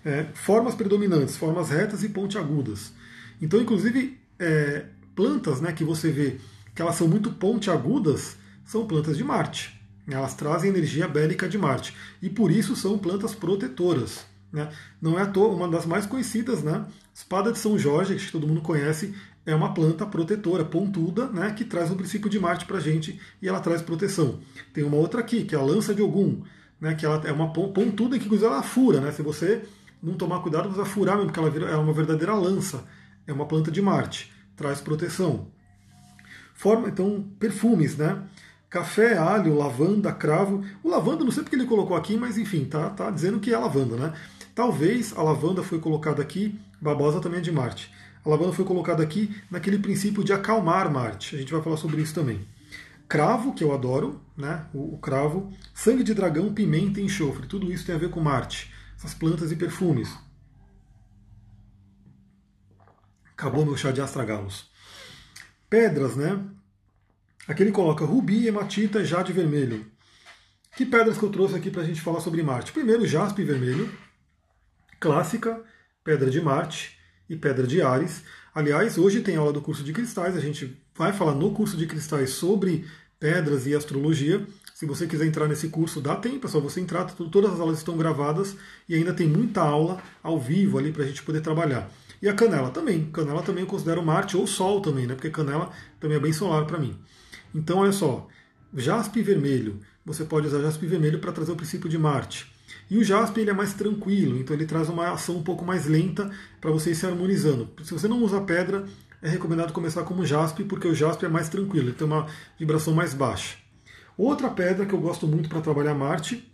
É, formas predominantes, formas retas e pontiagudas. Então, inclusive, é, plantas né, que você vê que elas são muito pontiagudas são plantas de Marte. Elas trazem energia bélica de Marte. E por isso são plantas protetoras. Né? Não é à toa, uma das mais conhecidas, né? Espada de São Jorge, que todo mundo conhece, é uma planta protetora, pontuda, né? que traz o princípio de Marte para a gente e ela traz proteção. Tem uma outra aqui, que é a lança de Ogum, né? que ela é uma pontuda que inclusive ela fura. Né? Se você não tomar cuidado, você vai furar mesmo, porque ela é uma verdadeira lança. É uma planta de Marte, traz proteção. Forma, então, perfumes, né? café, alho, lavanda, cravo. O lavanda, não sei porque ele colocou aqui, mas enfim, tá, tá dizendo que é lavanda, né? Talvez a lavanda foi colocada aqui, babosa também é de Marte. A lavanda foi colocada aqui naquele princípio de acalmar Marte. A gente vai falar sobre isso também. Cravo, que eu adoro, né? O, o cravo, sangue de dragão, pimenta e enxofre. Tudo isso tem a ver com Marte. Essas plantas e perfumes. Acabou meu chá de astragalos. Pedras, né? Aqui ele coloca rubi, hematita, jade vermelho. Que pedras que eu trouxe aqui para a gente falar sobre Marte? Primeiro, jaspe vermelho, clássica, pedra de Marte e pedra de Ares. Aliás, hoje tem aula do curso de cristais, a gente vai falar no curso de cristais sobre pedras e astrologia. Se você quiser entrar nesse curso, dá tempo, é só você entrar, todas as aulas estão gravadas e ainda tem muita aula ao vivo ali para a gente poder trabalhar. E a canela também. Canela também eu considero Marte ou Sol também, né? Porque canela também é bem solar para mim. Então, olha só, jaspe vermelho. Você pode usar jaspe vermelho para trazer o princípio de Marte. E o jaspe ele é mais tranquilo, então ele traz uma ação um pouco mais lenta para você ir se harmonizando. Se você não usa pedra, é recomendado começar como jaspe, porque o jaspe é mais tranquilo, ele tem uma vibração mais baixa. Outra pedra que eu gosto muito para trabalhar Marte,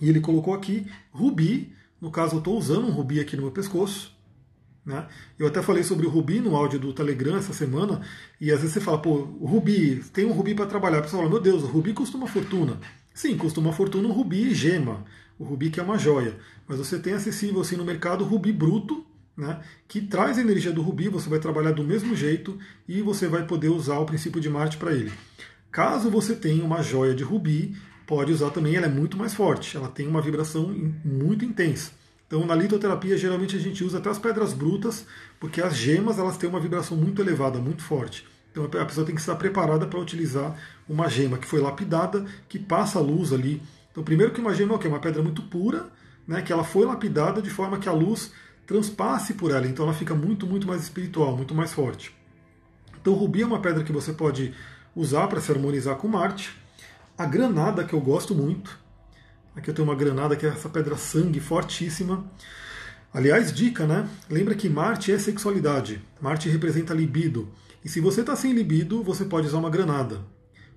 e ele colocou aqui, rubi. No caso, eu estou usando um rubi aqui no meu pescoço. Né? Eu até falei sobre o Rubi no áudio do Telegram essa semana, e às vezes você fala, pô, Rubi, tem um Rubi para trabalhar. A pessoa fala, meu Deus, o Rubi custa uma fortuna. Sim, custa uma fortuna um Rubi e gema, o Rubi que é uma joia. Mas você tem acessível assim no mercado Rubi bruto, né, que traz a energia do Rubi, você vai trabalhar do mesmo jeito e você vai poder usar o princípio de Marte para ele. Caso você tenha uma joia de Rubi, pode usar também, ela é muito mais forte, ela tem uma vibração muito intensa. Então, na litoterapia, geralmente a gente usa até as pedras brutas, porque as gemas elas têm uma vibração muito elevada, muito forte. Então, a pessoa tem que estar preparada para utilizar uma gema que foi lapidada, que passa a luz ali. Então, primeiro que gema é? Uma pedra muito pura, né, que ela foi lapidada de forma que a luz transpasse por ela. Então, ela fica muito, muito mais espiritual, muito mais forte. Então, o rubi é uma pedra que você pode usar para se harmonizar com Marte. A granada, que eu gosto muito, Aqui eu tenho uma granada que é essa pedra sangue fortíssima. Aliás, dica, né? Lembra que Marte é sexualidade. Marte representa libido. E se você está sem libido, você pode usar uma granada.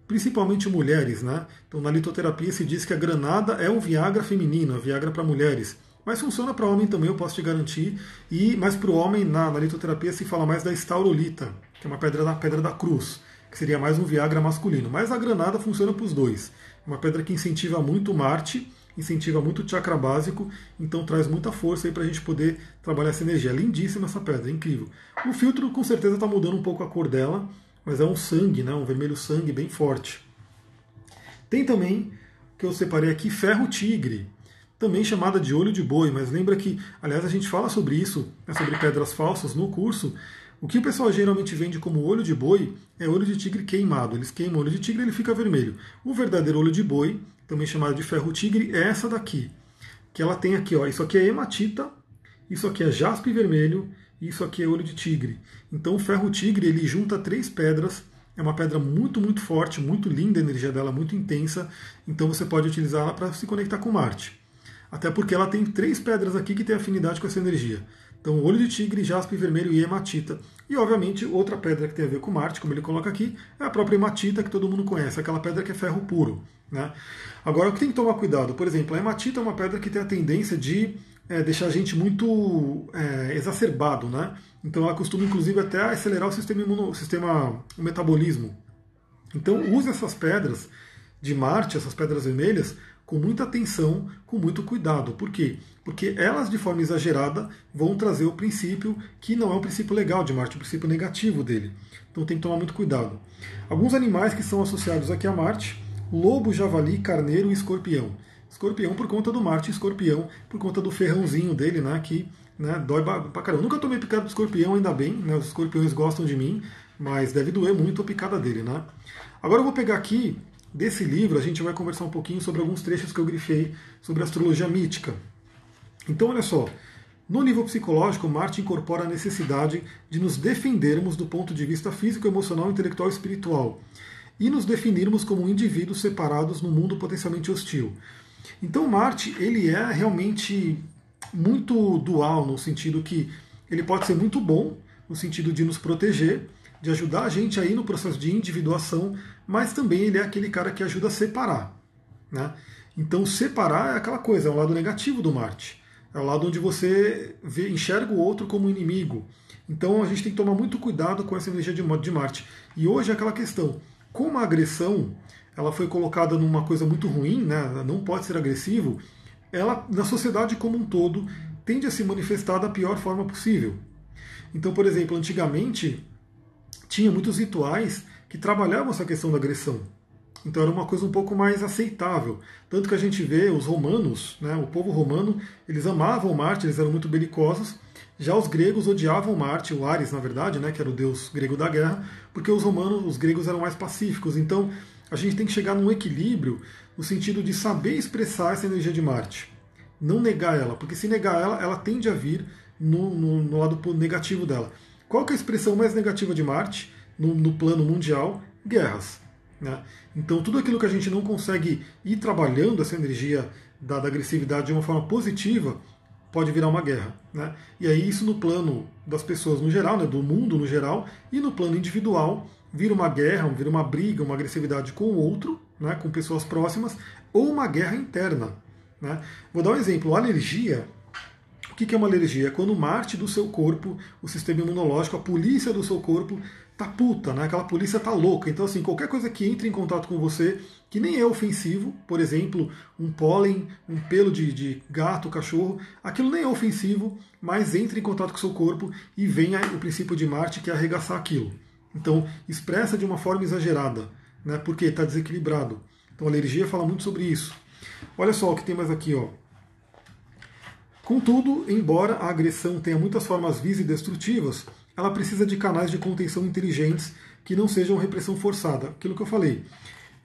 Principalmente mulheres, né? Então na litoterapia se diz que a granada é um Viagra feminino, a Viagra para mulheres. Mas funciona para homem também, eu posso te garantir. E mas para o homem, na, na, litoterapia, se fala mais da estaurolita, que é uma pedra da pedra da cruz, que seria mais um Viagra masculino. Mas a granada funciona para os dois uma pedra que incentiva muito Marte, incentiva muito o chakra básico, então traz muita força aí para a gente poder trabalhar essa energia. Lindíssima essa pedra, é incrível. O filtro com certeza está mudando um pouco a cor dela, mas é um sangue, né, um vermelho sangue bem forte. Tem também que eu separei aqui, ferro-tigre, também chamada de olho de boi, mas lembra que, aliás, a gente fala sobre isso, né, sobre pedras falsas no curso. O que o pessoal geralmente vende como olho de boi é olho de tigre queimado. Eles queimam o olho de tigre e ele fica vermelho. O verdadeiro olho de boi, também chamado de ferro-tigre, é essa daqui. Que ela tem aqui, ó, isso aqui é hematita, isso aqui é jaspe vermelho, isso aqui é olho de tigre. Então o ferro-tigre ele junta três pedras é uma pedra muito, muito forte, muito linda a energia dela, muito intensa. Então você pode utilizá-la para se conectar com Marte. Até porque ela tem três pedras aqui que têm afinidade com essa energia. Então, olho de tigre, jaspe vermelho e hematita. E, obviamente, outra pedra que tem a ver com Marte, como ele coloca aqui, é a própria hematita que todo mundo conhece, aquela pedra que é ferro puro. Né? Agora, o que tem que tomar cuidado? Por exemplo, a hematita é uma pedra que tem a tendência de é, deixar a gente muito é, exacerbado, né? Então ela costuma, inclusive, até acelerar o sistema, imuno, sistema o metabolismo. Então use essas pedras de Marte, essas pedras vermelhas, com muita atenção, com muito cuidado. Por quê? Porque elas, de forma exagerada, vão trazer o princípio que não é o princípio legal de Marte, o princípio negativo dele. Então tem que tomar muito cuidado. Alguns animais que são associados aqui a Marte: lobo, javali, carneiro e escorpião. Escorpião por conta do Marte, escorpião por conta do ferrãozinho dele, né? Que né, dói pra caramba. Nunca tomei picada do escorpião, ainda bem, né? Os escorpiões gostam de mim, mas deve doer muito a picada dele, né? Agora eu vou pegar aqui desse livro, a gente vai conversar um pouquinho sobre alguns trechos que eu grifei sobre astrologia mítica. Então, olha só. No nível psicológico, Marte incorpora a necessidade de nos defendermos do ponto de vista físico, emocional, intelectual e espiritual e nos definirmos como indivíduos separados no mundo potencialmente hostil. Então Marte ele é realmente muito dual no sentido que ele pode ser muito bom no sentido de nos proteger, de ajudar a gente aí no processo de individuação, mas também ele é aquele cara que ajuda a separar. Né? Então separar é aquela coisa, é o lado negativo do Marte. É o lado onde você vê, enxerga o outro como inimigo. Então a gente tem que tomar muito cuidado com essa energia de, de Marte. E hoje é aquela questão, como a agressão ela foi colocada numa coisa muito ruim, né? não pode ser agressivo, ela, na sociedade como um todo, tende a se manifestar da pior forma possível. Então, por exemplo, antigamente tinha muitos rituais que trabalhavam essa questão da agressão. Então era uma coisa um pouco mais aceitável. Tanto que a gente vê os romanos, né, o povo romano, eles amavam Marte, eles eram muito belicosos. Já os gregos odiavam Marte, o Ares, na verdade, né, que era o deus grego da guerra, porque os romanos, os gregos eram mais pacíficos. Então a gente tem que chegar num equilíbrio no sentido de saber expressar essa energia de Marte. Não negar ela, porque se negar ela, ela tende a vir no, no, no lado negativo dela. Qual é a expressão mais negativa de Marte no, no plano mundial? Guerras. Né? Então, tudo aquilo que a gente não consegue ir trabalhando essa energia da, da agressividade de uma forma positiva pode virar uma guerra. Né? E aí, isso no plano das pessoas no geral, né, do mundo no geral, e no plano individual, vira uma guerra, vira uma briga, uma agressividade com o outro, né, com pessoas próximas, ou uma guerra interna. Né? Vou dar um exemplo: alergia. O que é uma alergia? É quando Marte do seu corpo, o sistema imunológico, a polícia do seu corpo tá puta, né? Aquela polícia tá louca. Então, assim, qualquer coisa que entre em contato com você, que nem é ofensivo, por exemplo, um pólen, um pelo de, de gato, cachorro, aquilo nem é ofensivo, mas entra em contato com o seu corpo e vem o princípio de Marte que é arregaçar aquilo. Então, expressa de uma forma exagerada, né? porque está desequilibrado. Então, a alergia fala muito sobre isso. Olha só o que tem mais aqui. Ó. Contudo, embora a agressão tenha muitas formas vis e destrutivas, ela precisa de canais de contenção inteligentes que não sejam repressão forçada. Aquilo que eu falei.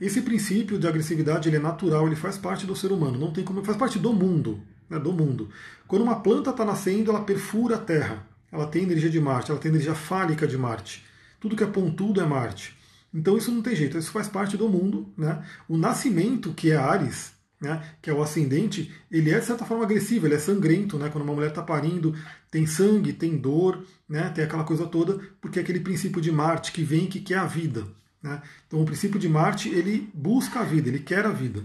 Esse princípio de agressividade ele é natural, ele faz parte do ser humano, não tem como faz parte do mundo, né, do mundo. Quando uma planta está nascendo, ela perfura a Terra. Ela tem energia de Marte, ela tem energia fálica de Marte. Tudo que é pontudo é Marte. Então isso não tem jeito, isso faz parte do mundo. Né? O nascimento, que é Ares, né, que é o ascendente, ele é de certa forma agressivo, ele é sangrento, né? Quando uma mulher está parindo, tem sangue, tem dor, né? Tem aquela coisa toda, porque é aquele princípio de Marte que vem que quer a vida. Né? Então o princípio de Marte ele busca a vida, ele quer a vida,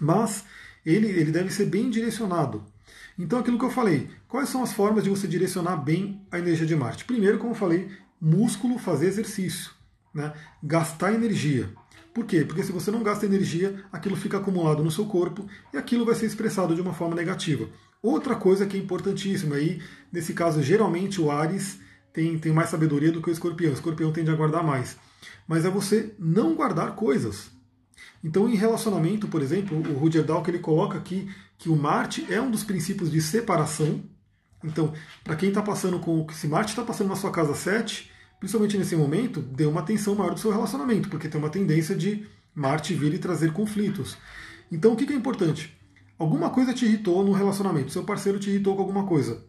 mas ele, ele deve ser bem direcionado. Então aquilo que eu falei, quais são as formas de você direcionar bem a energia de Marte? Primeiro, como eu falei, músculo fazer exercício, né? gastar energia. Por quê? Porque se você não gasta energia, aquilo fica acumulado no seu corpo e aquilo vai ser expressado de uma forma negativa. Outra coisa que é importantíssima aí, nesse caso, geralmente o Ares tem, tem mais sabedoria do que o escorpião. O escorpião tende a guardar mais. Mas é você não guardar coisas. Então, em relacionamento, por exemplo, o Roger Dalk ele coloca aqui que o Marte é um dos princípios de separação. Então, para quem está passando com. Se Marte está passando na sua casa 7, principalmente nesse momento, dê uma atenção maior do seu relacionamento, porque tem uma tendência de Marte vir e trazer conflitos. Então, o que é importante? Alguma coisa te irritou no relacionamento, seu parceiro te irritou com alguma coisa.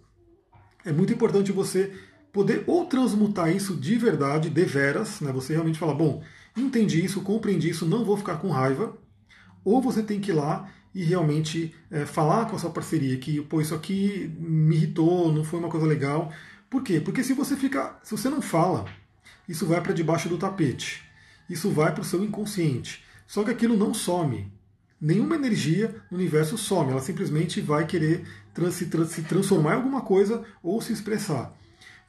É muito importante você poder ou transmutar isso de verdade, de veras, né? você realmente falar, bom, entendi isso, compreendi isso, não vou ficar com raiva, ou você tem que ir lá e realmente é, falar com a sua parceria que, pô, isso aqui me irritou, não foi uma coisa legal. Por quê? Porque se você fica, se você não fala, isso vai para debaixo do tapete. Isso vai para o seu inconsciente. Só que aquilo não some nenhuma energia no universo some, ela simplesmente vai querer trans, se, trans, se transformar em alguma coisa ou se expressar.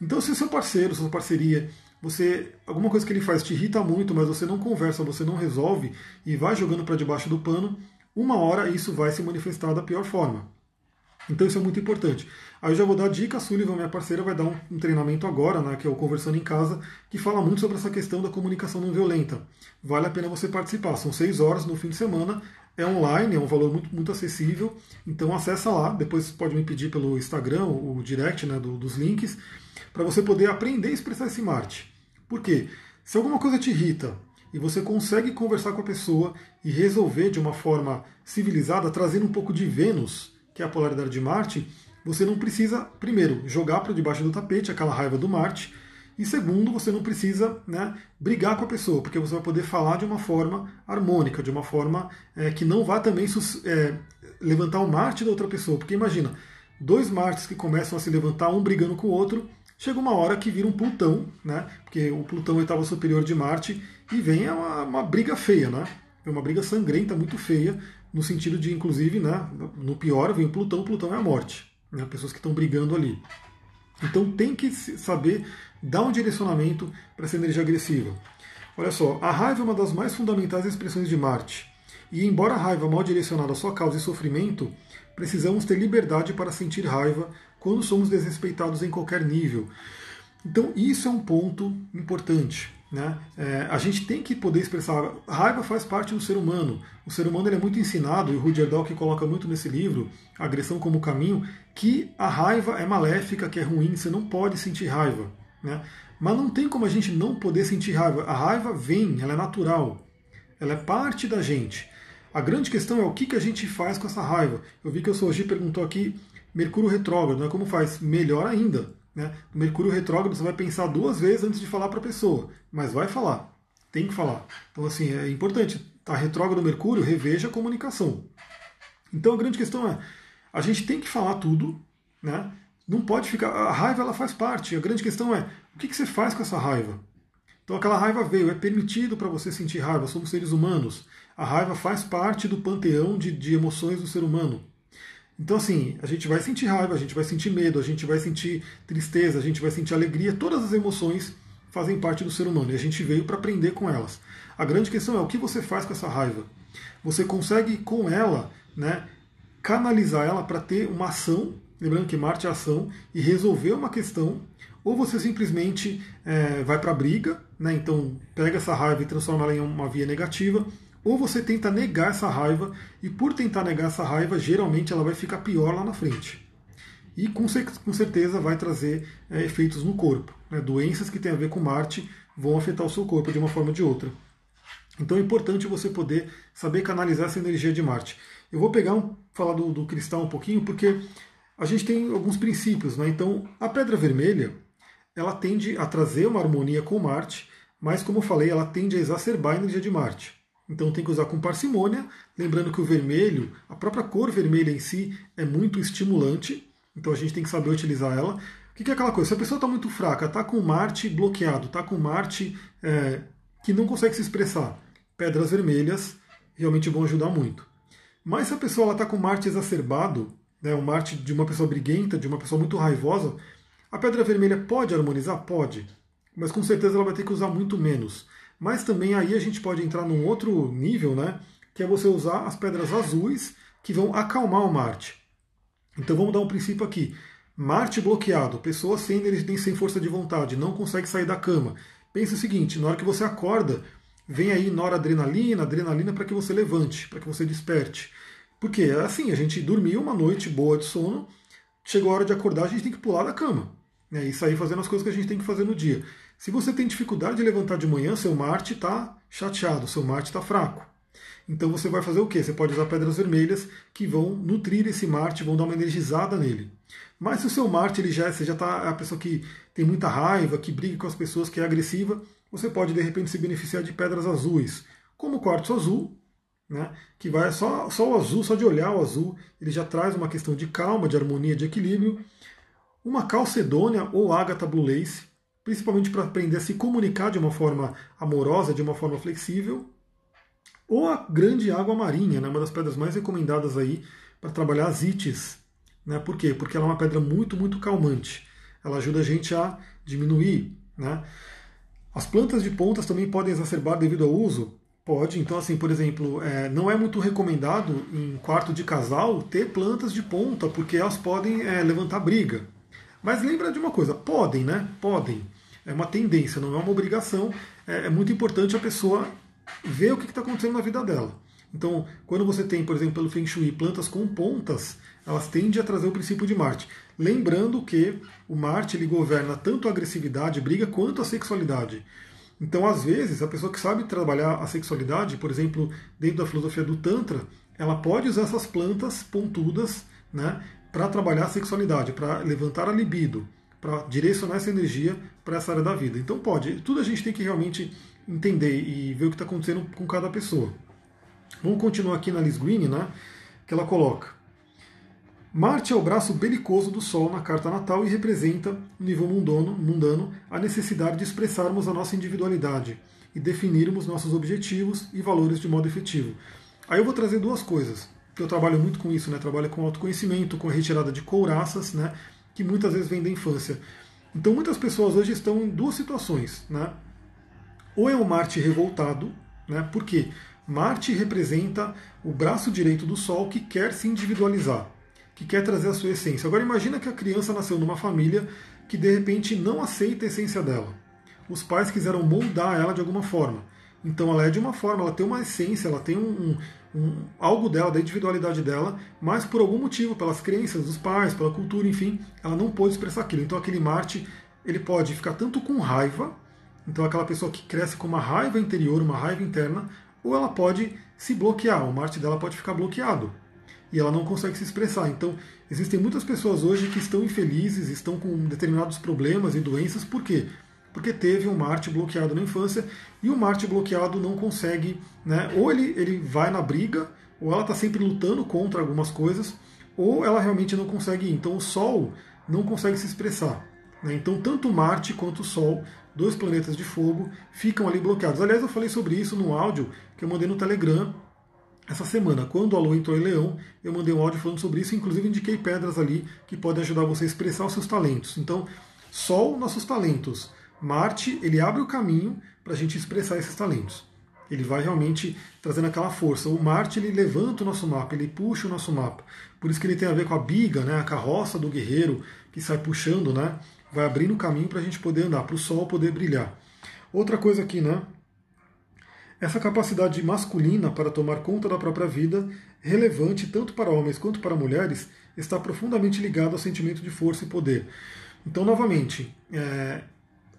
Então, se o seu parceiro, sua parceria, você alguma coisa que ele faz te irrita muito, mas você não conversa, você não resolve e vai jogando para debaixo do pano, uma hora isso vai se manifestar da pior forma. Então isso é muito importante. Aí eu já vou dar dica, a Sullivan, minha parceira, vai dar um, um, treinamento agora, né, que é o Conversando em Casa, que fala muito sobre essa questão da comunicação não violenta. Vale a pena você participar. São seis horas no fim de semana, é online, é um valor muito, muito acessível, então acessa lá, depois pode me pedir pelo Instagram, o direct né, do, dos links, para você poder aprender a expressar esse Marte. Por quê? Se alguma coisa te irrita e você consegue conversar com a pessoa e resolver de uma forma civilizada, trazendo um pouco de Vênus, que é a polaridade de Marte, você não precisa, primeiro, jogar para debaixo do tapete aquela raiva do Marte, e segundo, você não precisa né, brigar com a pessoa, porque você vai poder falar de uma forma harmônica, de uma forma é, que não vá também é, levantar o Marte da outra pessoa. Porque imagina, dois Martes que começam a se levantar, um brigando com o outro, chega uma hora que vira um Plutão, né? Porque o Plutão é oitava superior de Marte, e vem uma, uma briga feia, né? É uma briga sangrenta, muito feia, no sentido de, inclusive, né, no pior, vem o Plutão, Plutão é a morte. Né? Pessoas que estão brigando ali. Então tem que saber dar um direcionamento para essa energia agressiva. Olha só, a raiva é uma das mais fundamentais expressões de Marte. E embora a raiva mal direcionada só cause sofrimento, precisamos ter liberdade para sentir raiva quando somos desrespeitados em qualquer nível. Então isso é um ponto importante. Né? É, a gente tem que poder expressar. A raiva faz parte do ser humano. O ser humano é muito ensinado, e o Rudyard Dawkins coloca muito nesse livro, Agressão como Caminho, que a raiva é maléfica, que é ruim, você não pode sentir raiva. Né? Mas não tem como a gente não poder sentir raiva. A raiva vem, ela é natural, ela é parte da gente. A grande questão é o que, que a gente faz com essa raiva. Eu vi que o Soji perguntou aqui, Mercúrio retrógrado, né? como faz? Melhor ainda. Né? Mercúrio retrógrado você vai pensar duas vezes antes de falar para a pessoa, mas vai falar, tem que falar. Então assim, é importante, tá retrógrado Mercúrio, reveja a comunicação. Então a grande questão é, a gente tem que falar tudo, né? Não pode ficar. A raiva ela faz parte. A grande questão é o que, que você faz com essa raiva? Então aquela raiva veio, é permitido para você sentir raiva, somos seres humanos. A raiva faz parte do panteão de, de emoções do ser humano. Então, assim, a gente vai sentir raiva, a gente vai sentir medo, a gente vai sentir tristeza, a gente vai sentir alegria, todas as emoções fazem parte do ser humano e a gente veio para aprender com elas. A grande questão é o que você faz com essa raiva. Você consegue, com ela, né, canalizar ela para ter uma ação lembrando que Marte é ação, e resolver uma questão, ou você simplesmente é, vai para a briga, né? então pega essa raiva e transforma ela em uma via negativa, ou você tenta negar essa raiva, e por tentar negar essa raiva, geralmente ela vai ficar pior lá na frente. E com, certeza vai trazer é, efeitos no corpo. Né? Doenças que têm a ver com Marte vão afetar o seu corpo de uma forma ou de outra. Então é importante você poder saber canalizar essa energia de Marte. Eu vou pegar um, falar do, do cristal um pouquinho, porque a gente tem alguns princípios. Né? Então, a pedra vermelha ela tende a trazer uma harmonia com Marte, mas, como eu falei, ela tende a exacerbar a energia de Marte. Então tem que usar com parcimônia, lembrando que o vermelho, a própria cor vermelha em si, é muito estimulante, então a gente tem que saber utilizar ela. O que é aquela coisa? Se a pessoa está muito fraca, está com Marte bloqueado, está com Marte é, que não consegue se expressar, pedras vermelhas realmente vão ajudar muito. Mas se a pessoa está com Marte exacerbado, né, um Marte de uma pessoa briguenta, de uma pessoa muito raivosa, a pedra vermelha pode harmonizar? Pode. Mas com certeza ela vai ter que usar muito menos. Mas também aí a gente pode entrar num outro nível, né? Que é você usar as pedras azuis que vão acalmar o Marte. Então vamos dar um princípio aqui. Marte bloqueado, pessoa sem, sem força de vontade, não consegue sair da cama. Pensa o seguinte, na hora que você acorda, vem aí noradrenalina, adrenalina para que você levante, para que você desperte. Porque é assim, a gente dormiu uma noite boa de sono, chegou a hora de acordar, a gente tem que pular da cama. Né, e sair fazendo as coisas que a gente tem que fazer no dia. Se você tem dificuldade de levantar de manhã, seu Marte está chateado, seu Marte está fraco. Então você vai fazer o quê? Você pode usar pedras vermelhas que vão nutrir esse Marte, vão dar uma energizada nele. Mas se o seu Marte ele já, você já está a pessoa que tem muita raiva, que briga com as pessoas, que é agressiva, você pode de repente se beneficiar de pedras azuis, como o quartzo azul, né, que vai só, só o azul, só de olhar o azul, ele já traz uma questão de calma, de harmonia, de equilíbrio. Uma calcedônia ou ágata blue lace, principalmente para aprender a se comunicar de uma forma amorosa, de uma forma flexível. Ou a grande água marinha, né, uma das pedras mais recomendadas aí para trabalhar as ites. Né? Por quê? Porque ela é uma pedra muito, muito calmante. Ela ajuda a gente a diminuir. Né? As plantas de pontas também podem exacerbar devido ao uso? Pode. Então, assim, por exemplo, é, não é muito recomendado em quarto de casal ter plantas de ponta, porque elas podem é, levantar briga. Mas lembra de uma coisa, podem, né? Podem. É uma tendência, não é uma obrigação. É, é muito importante a pessoa ver o que está acontecendo na vida dela. Então, quando você tem, por exemplo, pelo Feng Shui, plantas com pontas, elas tendem a trazer o princípio de Marte. Lembrando que o Marte ele governa tanto a agressividade, briga, quanto a sexualidade. Então, às vezes, a pessoa que sabe trabalhar a sexualidade, por exemplo, dentro da filosofia do Tantra, ela pode usar essas plantas pontudas né, para trabalhar a sexualidade, para levantar a libido, para direcionar essa energia para essa área da vida. Então, pode. Tudo a gente tem que realmente entender e ver o que está acontecendo com cada pessoa. Vamos continuar aqui na Liz Green, né, que ela coloca. Marte é o braço belicoso do Sol na carta natal e representa, no nível mundano, mundano, a necessidade de expressarmos a nossa individualidade e definirmos nossos objetivos e valores de modo efetivo. Aí eu vou trazer duas coisas, que eu trabalho muito com isso, né? Trabalho com autoconhecimento, com a retirada de couraças, né? Que muitas vezes vem da infância. Então muitas pessoas hoje estão em duas situações, né? Ou é um Marte revoltado, né? Por quê? Marte representa o braço direito do Sol que quer se individualizar que quer trazer a sua essência. Agora imagina que a criança nasceu numa família que de repente não aceita a essência dela. Os pais quiseram moldar ela de alguma forma. Então ela é de uma forma, ela tem uma essência, ela tem um, um, um, algo dela, da individualidade dela, mas por algum motivo, pelas crenças dos pais, pela cultura, enfim, ela não pôde expressar aquilo. Então aquele Marte, ele pode ficar tanto com raiva, então aquela pessoa que cresce com uma raiva interior, uma raiva interna, ou ela pode se bloquear, o Marte dela pode ficar bloqueado e ela não consegue se expressar. Então, existem muitas pessoas hoje que estão infelizes, estão com determinados problemas e doenças, por quê? Porque teve um Marte bloqueado na infância e o Marte bloqueado não consegue, né? Ou ele, ele vai na briga, ou ela está sempre lutando contra algumas coisas, ou ela realmente não consegue ir. Então, o Sol não consegue se expressar. Né? Então, tanto Marte quanto o Sol, dois planetas de fogo, ficam ali bloqueados. Aliás, eu falei sobre isso no áudio que eu mandei no Telegram essa semana, quando a Lua entrou em Leão, eu mandei um áudio falando sobre isso, inclusive indiquei pedras ali que podem ajudar você a expressar os seus talentos. Então, Sol, nossos talentos. Marte, ele abre o caminho para a gente expressar esses talentos. Ele vai realmente trazendo aquela força. O Marte, ele levanta o nosso mapa, ele puxa o nosso mapa. Por isso que ele tem a ver com a biga, né, a carroça do guerreiro que sai puxando, né, vai abrindo o caminho para a gente poder andar, para o Sol poder brilhar. Outra coisa aqui, né, essa capacidade masculina para tomar conta da própria vida, relevante tanto para homens quanto para mulheres, está profundamente ligada ao sentimento de força e poder. Então, novamente, é,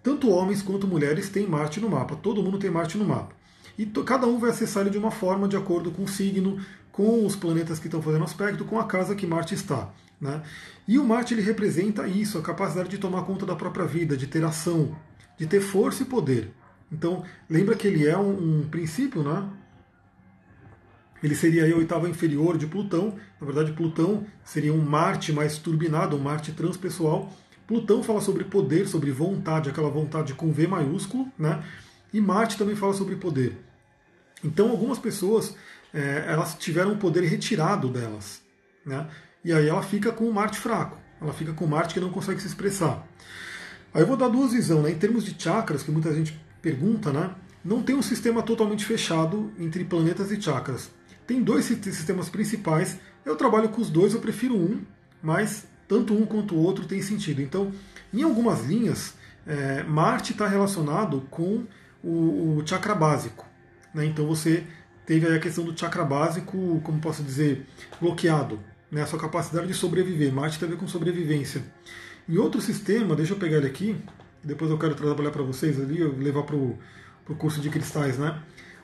tanto homens quanto mulheres têm Marte no mapa, todo mundo tem Marte no mapa. E cada um vai acessar ele de uma forma de acordo com o signo, com os planetas que estão fazendo aspecto, com a casa que Marte está. Né? E o Marte ele representa isso, a capacidade de tomar conta da própria vida, de ter ação, de ter força e poder. Então, lembra que ele é um, um princípio, né? Ele seria a oitava inferior de Plutão. Na verdade, Plutão seria um Marte mais turbinado, um Marte transpessoal. Plutão fala sobre poder, sobre vontade, aquela vontade com V maiúsculo, né? E Marte também fala sobre poder. Então, algumas pessoas é, elas tiveram o poder retirado delas, né? E aí ela fica com o Marte fraco. Ela fica com o Marte que não consegue se expressar. Aí eu vou dar duas visões, né? Em termos de chakras, que muita gente pergunta, né? Não tem um sistema totalmente fechado entre planetas e chakras. Tem dois sistemas principais. Eu trabalho com os dois, eu prefiro um, mas tanto um quanto o outro tem sentido. Então, em algumas linhas, é, Marte está relacionado com o, o, chakra básico. Né? Então você teve a questão do chakra básico, como posso dizer, bloqueado. Né? A sua capacidade de sobreviver. Marte tem a ver com sobrevivência. Em outro sistema, deixa eu pegar ele aqui, depois eu quero trabalhar para vocês ali, levar para o curso de cristais, né?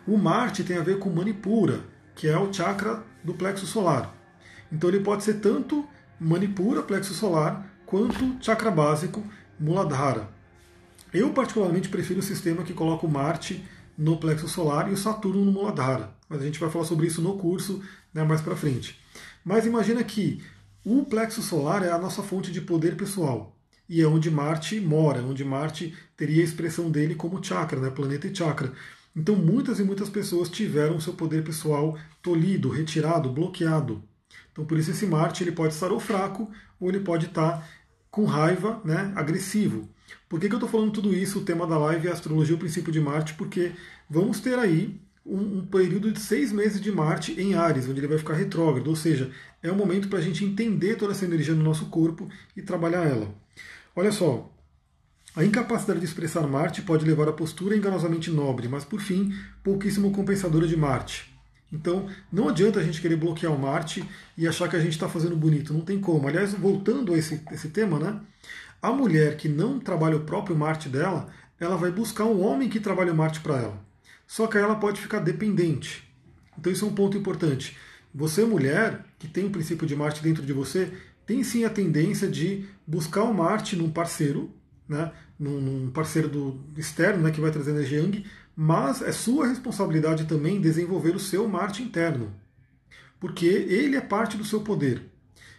O Marte tem a ver com Manipura, que é o chakra do plexo solar. Então ele pode ser tanto Manipura, plexo solar, quanto chakra básico, Muladhara. Eu particularmente prefiro o sistema que coloca o Marte no plexo solar e o Saturno no Muladhara. Mas a gente vai falar sobre isso no curso né, mais para frente. Mas imagina que o plexo solar é a nossa fonte de poder pessoal. E é onde Marte mora, onde Marte teria a expressão dele como chakra, né, planeta e chakra. Então muitas e muitas pessoas tiveram seu poder pessoal tolhido, retirado, bloqueado. Então por isso esse Marte ele pode estar ou fraco ou ele pode estar com raiva, né, agressivo. Por que, que eu estou falando tudo isso? O tema da live é astrologia, o princípio de Marte, porque vamos ter aí um, um, período de seis meses de Marte em Ares, onde ele vai ficar retrógrado, ou seja, é o momento para a gente entender toda essa energia no nosso corpo e trabalhar ela. Olha só, a incapacidade de expressar Marte pode levar à postura enganosamente nobre, mas por fim, pouquíssimo compensadora de Marte. Então, não adianta a gente querer bloquear o Marte e achar que a gente está fazendo bonito, não tem como. Aliás, voltando a esse, esse tema, né? A mulher que não trabalha o próprio Marte dela, ela vai buscar um homem que trabalhe o Marte para ela. Só que ela pode ficar dependente. Então isso é um ponto importante. Você, mulher, que tem o princípio de Marte dentro de você, tem sim a tendência de buscar o Marte num parceiro, né, num parceiro do externo, né, que vai trazer energia Yang, mas é sua responsabilidade também desenvolver o seu Marte interno, porque ele é parte do seu poder.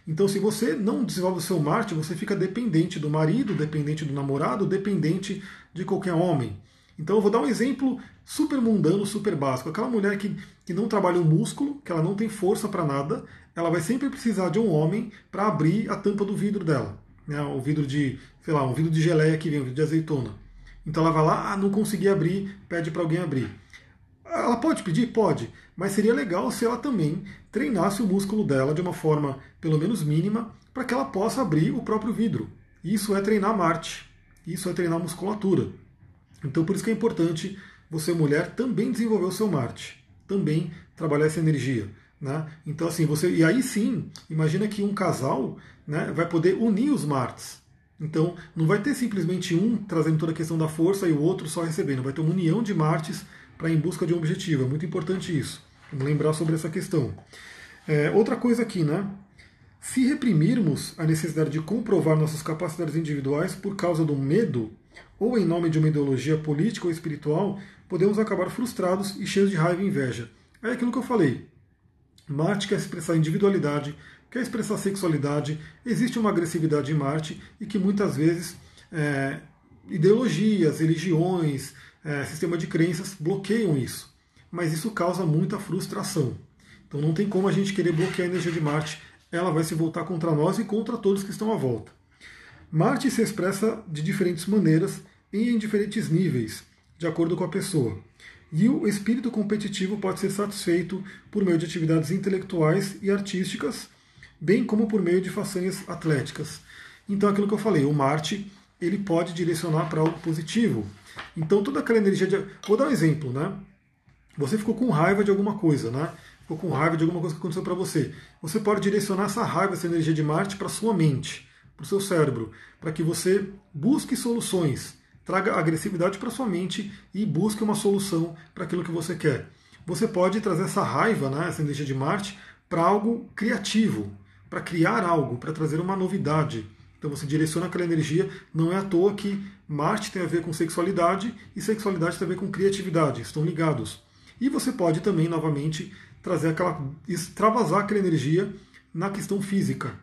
Então, se você não desenvolve o seu Marte, você fica dependente do marido, dependente do namorado, dependente de qualquer homem. Então, eu vou dar um exemplo super mundano, super básico. Aquela mulher que, que não trabalha o músculo, que ela não tem força para nada, ela vai sempre precisar de um homem para abrir a tampa do vidro dela. Né? O vidro de, sei lá, um vidro de geleia que vem, um vidro de azeitona. Então ela vai lá, ah, não consegui abrir, pede para alguém abrir. Ela pode pedir? Pode, mas seria legal se ela também treinasse o músculo dela de uma forma, pelo menos mínima, para que ela possa abrir o próprio vidro. Isso é treinar Marte, isso é treinar musculatura. Então por isso que é importante você, mulher, também desenvolver o seu Marte, também trabalhar essa energia. Né? Então assim, você. E aí sim, imagina que um casal né, vai poder unir os Martes. Então, não vai ter simplesmente um trazendo toda a questão da força e o outro só recebendo. Vai ter uma união de Martes para em busca de um objetivo. É muito importante isso. Vamos lembrar sobre essa questão. É, outra coisa aqui, né? Se reprimirmos a necessidade de comprovar nossas capacidades individuais por causa do medo, ou em nome de uma ideologia política ou espiritual, podemos acabar frustrados e cheios de raiva e inveja. É aquilo que eu falei. Marte quer expressar individualidade, quer expressar sexualidade, existe uma agressividade em Marte e que muitas vezes é, ideologias, religiões, é, sistema de crenças bloqueiam isso. Mas isso causa muita frustração. Então não tem como a gente querer bloquear a energia de Marte, ela vai se voltar contra nós e contra todos que estão à volta. Marte se expressa de diferentes maneiras e em diferentes níveis, de acordo com a pessoa. E o espírito competitivo pode ser satisfeito por meio de atividades intelectuais e artísticas, bem como por meio de façanhas atléticas. Então, aquilo que eu falei, o Marte ele pode direcionar para algo positivo. Então, toda aquela energia de. Vou dar um exemplo, né? Você ficou com raiva de alguma coisa, né? Ficou com raiva de alguma coisa que aconteceu para você. Você pode direcionar essa raiva, essa energia de Marte para sua mente, para o seu cérebro, para que você busque soluções, traga agressividade para sua mente e busque uma solução para aquilo que você quer. Você pode trazer essa raiva, né, essa energia de Marte, para algo criativo, para criar algo, para trazer uma novidade. Então você direciona aquela energia. Não é à toa que Marte tem a ver com sexualidade e sexualidade tem a ver com criatividade, estão ligados. E você pode também, novamente, trazer aquela. extravasar aquela energia na questão física.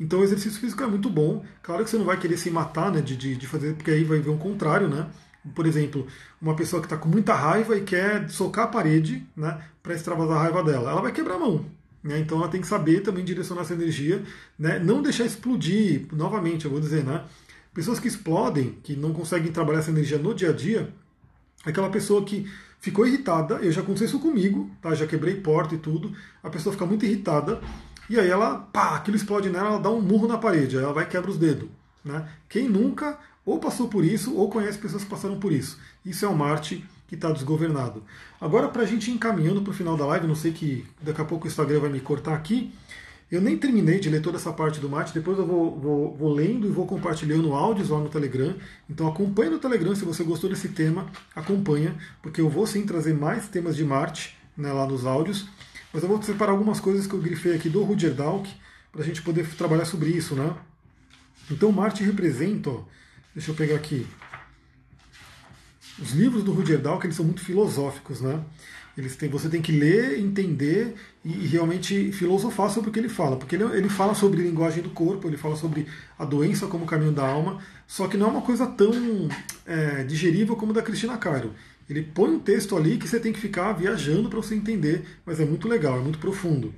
Então o exercício físico é muito bom. Claro que você não vai querer se matar né, de, de, de fazer, porque aí vai ver um contrário, né? Por exemplo, uma pessoa que está com muita raiva e quer socar a parede né, para extravasar a raiva dela. Ela vai quebrar a mão. Né? Então ela tem que saber também direcionar essa energia, né? não deixar explodir, novamente, eu vou dizer, né? Pessoas que explodem, que não conseguem trabalhar essa energia no dia a dia, é aquela pessoa que ficou irritada, eu já aconteceu isso comigo, tá? já quebrei porta e tudo, a pessoa fica muito irritada, e aí ela, pá, aquilo explode nela, ela dá um murro na parede, aí ela vai e quebra os dedos. Né? Quem nunca ou passou por isso, ou conhece pessoas que passaram por isso. Isso é o Marte que está desgovernado. Agora, para a gente ir encaminhando para o final da live, não sei que daqui a pouco o Instagram vai me cortar aqui, eu nem terminei de ler toda essa parte do Marte, depois eu vou, vou, vou, lendo e vou compartilhando áudios lá no Telegram. Então acompanhe no Telegram se você gostou desse tema, acompanha, porque eu vou sim trazer mais temas de Marte né, lá nos áudios. Mas eu vou separar algumas coisas que eu grifei aqui do Roger Dalk para a gente poder trabalhar sobre isso, né? Então Marte representa, ó, deixa eu pegar aqui, os livros do Dalk eles são muito filosóficos, né? Eles têm, você tem que ler, entender e, realmente filosofar sobre o que ele fala, porque ele, ele fala sobre linguagem do corpo, ele fala sobre a doença como caminho da alma, só que não é uma coisa tão é, digerível como da Cristina Caro. Ele põe um texto ali que você tem que ficar viajando para você entender, mas é muito legal, é muito profundo.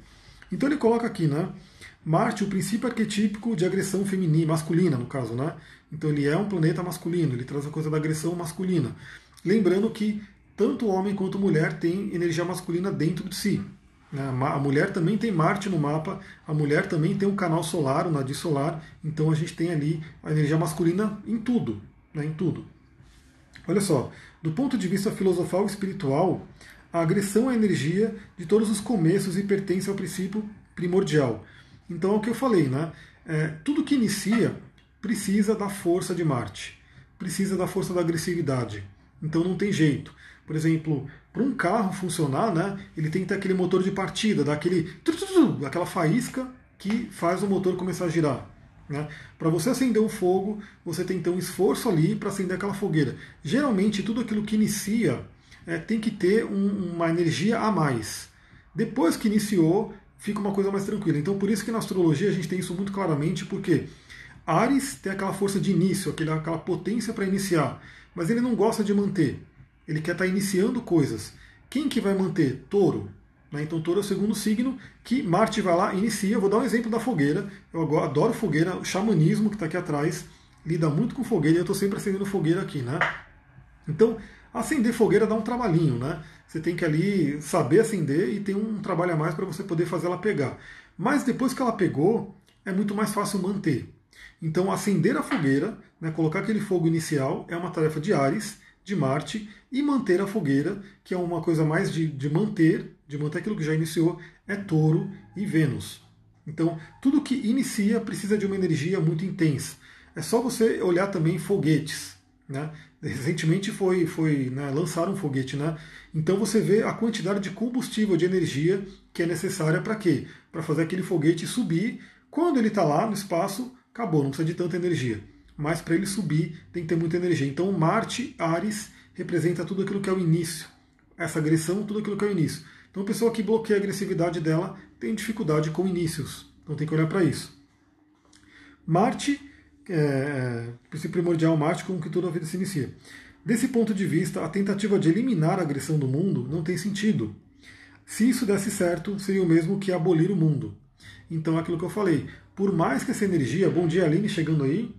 Então ele coloca aqui, né? Marte, o princípio arquetípico de agressão feminina, masculina, no caso, né? Então ele é um planeta masculino, ele traz a coisa da agressão masculina. Lembrando que tanto homem quanto mulher têm energia masculina dentro de si. Né? A mulher também tem Marte no mapa, a mulher também tem um canal solar, o nadir solar, então a gente tem ali a energia masculina em tudo, né? em tudo. Olha só, do ponto de vista filosofal e espiritual, a agressão é a energia de todos os começos e pertence ao princípio primordial. Então é o que eu falei, né? É, tudo que inicia precisa da força de Marte, precisa da força da agressividade. Então não tem jeito. Por exemplo, para um carro funcionar, né, ele tem que ter aquele motor de partida, daquele aquela faísca que faz o motor começar a girar. Né? Para você acender um fogo, você tem que ter um esforço ali para acender aquela fogueira. Geralmente, tudo aquilo que inicia é, tem que ter um, uma energia a mais. Depois que iniciou, fica uma coisa mais tranquila. Então, por isso que na astrologia a gente tem isso muito claramente, porque Ares tem aquela força de início, aquela, potência para iniciar, mas ele não gosta de manter. Ele quer estar tá iniciando coisas. Quem que vai manter? Touro. Né? Então touro é o segundo signo que Marte vai lá, inicia. vou dar um exemplo da fogueira. Eu adoro fogueira, o xamanismo que está aqui atrás lida muito com fogueira e eu estou sempre acendendo fogueira aqui, né? Então, acender fogueira dá um trabalhinho, né? Você tem que ali saber acender e tem um trabalho a mais para você poder fazer ela pegar. Mas depois que ela pegou, é muito mais fácil manter. Então, acender a fogueira, né, colocar aquele fogo inicial, é uma tarefa de Ares de Marte e manter a fogueira, que é uma coisa mais de, de manter, de manter aquilo que já iniciou, é Touro e Vênus. Então, tudo que inicia precisa de uma energia muito intensa. É só você olhar também foguetes. Né? Recentemente foi, foi né, lançar um foguete. Né? Então você vê a quantidade de combustível, de energia que é necessária para quê? Para fazer aquele foguete subir. Quando ele está lá no espaço, acabou, não precisa de tanta energia mas para ele subir tem que ter muita energia. Então Marte, Ares, representa tudo aquilo que é o início. Essa agressão, tudo aquilo que é o início. Então a pessoa que bloqueia a agressividade dela tem dificuldade com inícios. Então tem que olhar para isso. Marte, é, é, princípio primordial Marte, com que toda a vida se inicia. Desse ponto de vista, a tentativa de eliminar a agressão do mundo não tem sentido. Se isso desse certo, seria o mesmo que abolir o mundo. Então aquilo que eu falei. Por mais que essa energia, bom dia Aline chegando aí,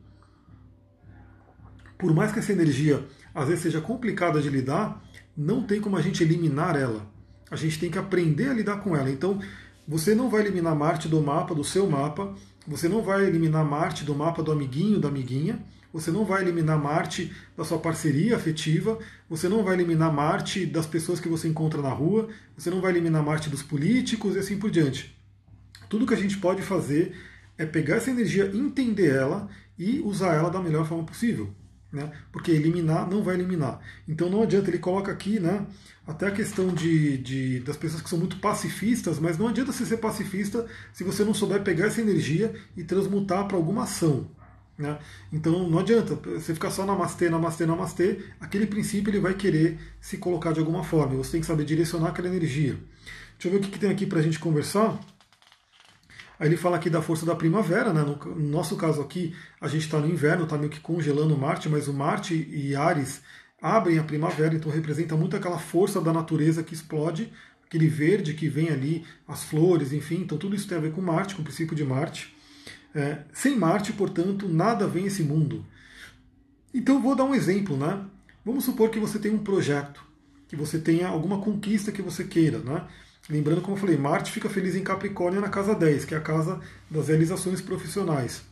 por mais que essa energia às vezes seja complicada de lidar, não tem como a gente eliminar ela. A gente tem que aprender a lidar com ela. Então, você não vai eliminar Marte do mapa, do seu mapa, você não vai eliminar Marte do mapa do amiguinho, da amiguinha, você não vai eliminar Marte da sua parceria afetiva, você não vai eliminar Marte das pessoas que você encontra na rua, você não vai eliminar Marte dos políticos e assim por diante. Tudo que a gente pode fazer é pegar essa energia, entender ela e usar ela da melhor forma possível né? porque eliminar não vai eliminar. Então não adianta, ele coloca aqui né, até a questão de, de, das pessoas que são muito pacifistas, mas não adianta você ser pacifista se você não souber pegar essa energia e transmutar para alguma ação. Né? Então não adianta você ficar só namastê, namastê, namastê, aquele princípio ele vai querer se colocar de alguma forma, você tem que saber direcionar aquela energia. Deixa eu ver o que, que tem aqui para a gente conversar. Aí ele fala aqui da força da primavera, né? no, no nosso caso aqui, a gente está no inverno, está meio que congelando Marte, mas o Marte e Ares abrem a primavera, então representa muito aquela força da natureza que explode, aquele verde que vem ali, as flores, enfim, então tudo isso tem a ver com Marte, com o princípio de Marte. É, sem Marte, portanto, nada vem esse mundo. Então vou dar um exemplo, né? Vamos supor que você tem um projeto, que você tenha alguma conquista que você queira, né? Lembrando, como eu falei, Marte fica feliz em Capricórnio na casa 10, que é a casa das realizações profissionais.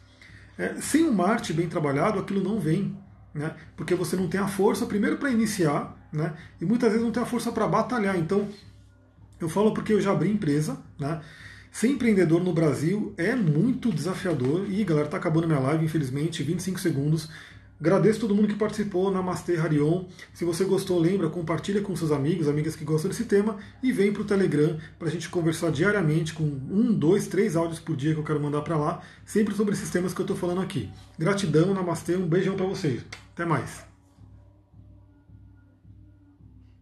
É, sem o Marte bem trabalhado, aquilo não vem, né? porque você não tem a força, primeiro, para iniciar, né? E muitas vezes não tem a força para batalhar. Então, eu falo porque eu já abri empresa, né? Ser empreendedor no Brasil é muito desafiador. E galera, tá acabando minha live, infelizmente, 25 segundos. Agradeço todo mundo que participou, Namastê Harion. Se você gostou, lembra, compartilha com seus amigos, amigas que gostam desse tema e vem para o Telegram para a gente conversar diariamente com um, dois, três áudios por dia que eu quero mandar para lá, sempre sobre esses temas que eu estou falando aqui. Gratidão, Namastê, um beijão para vocês. Até mais.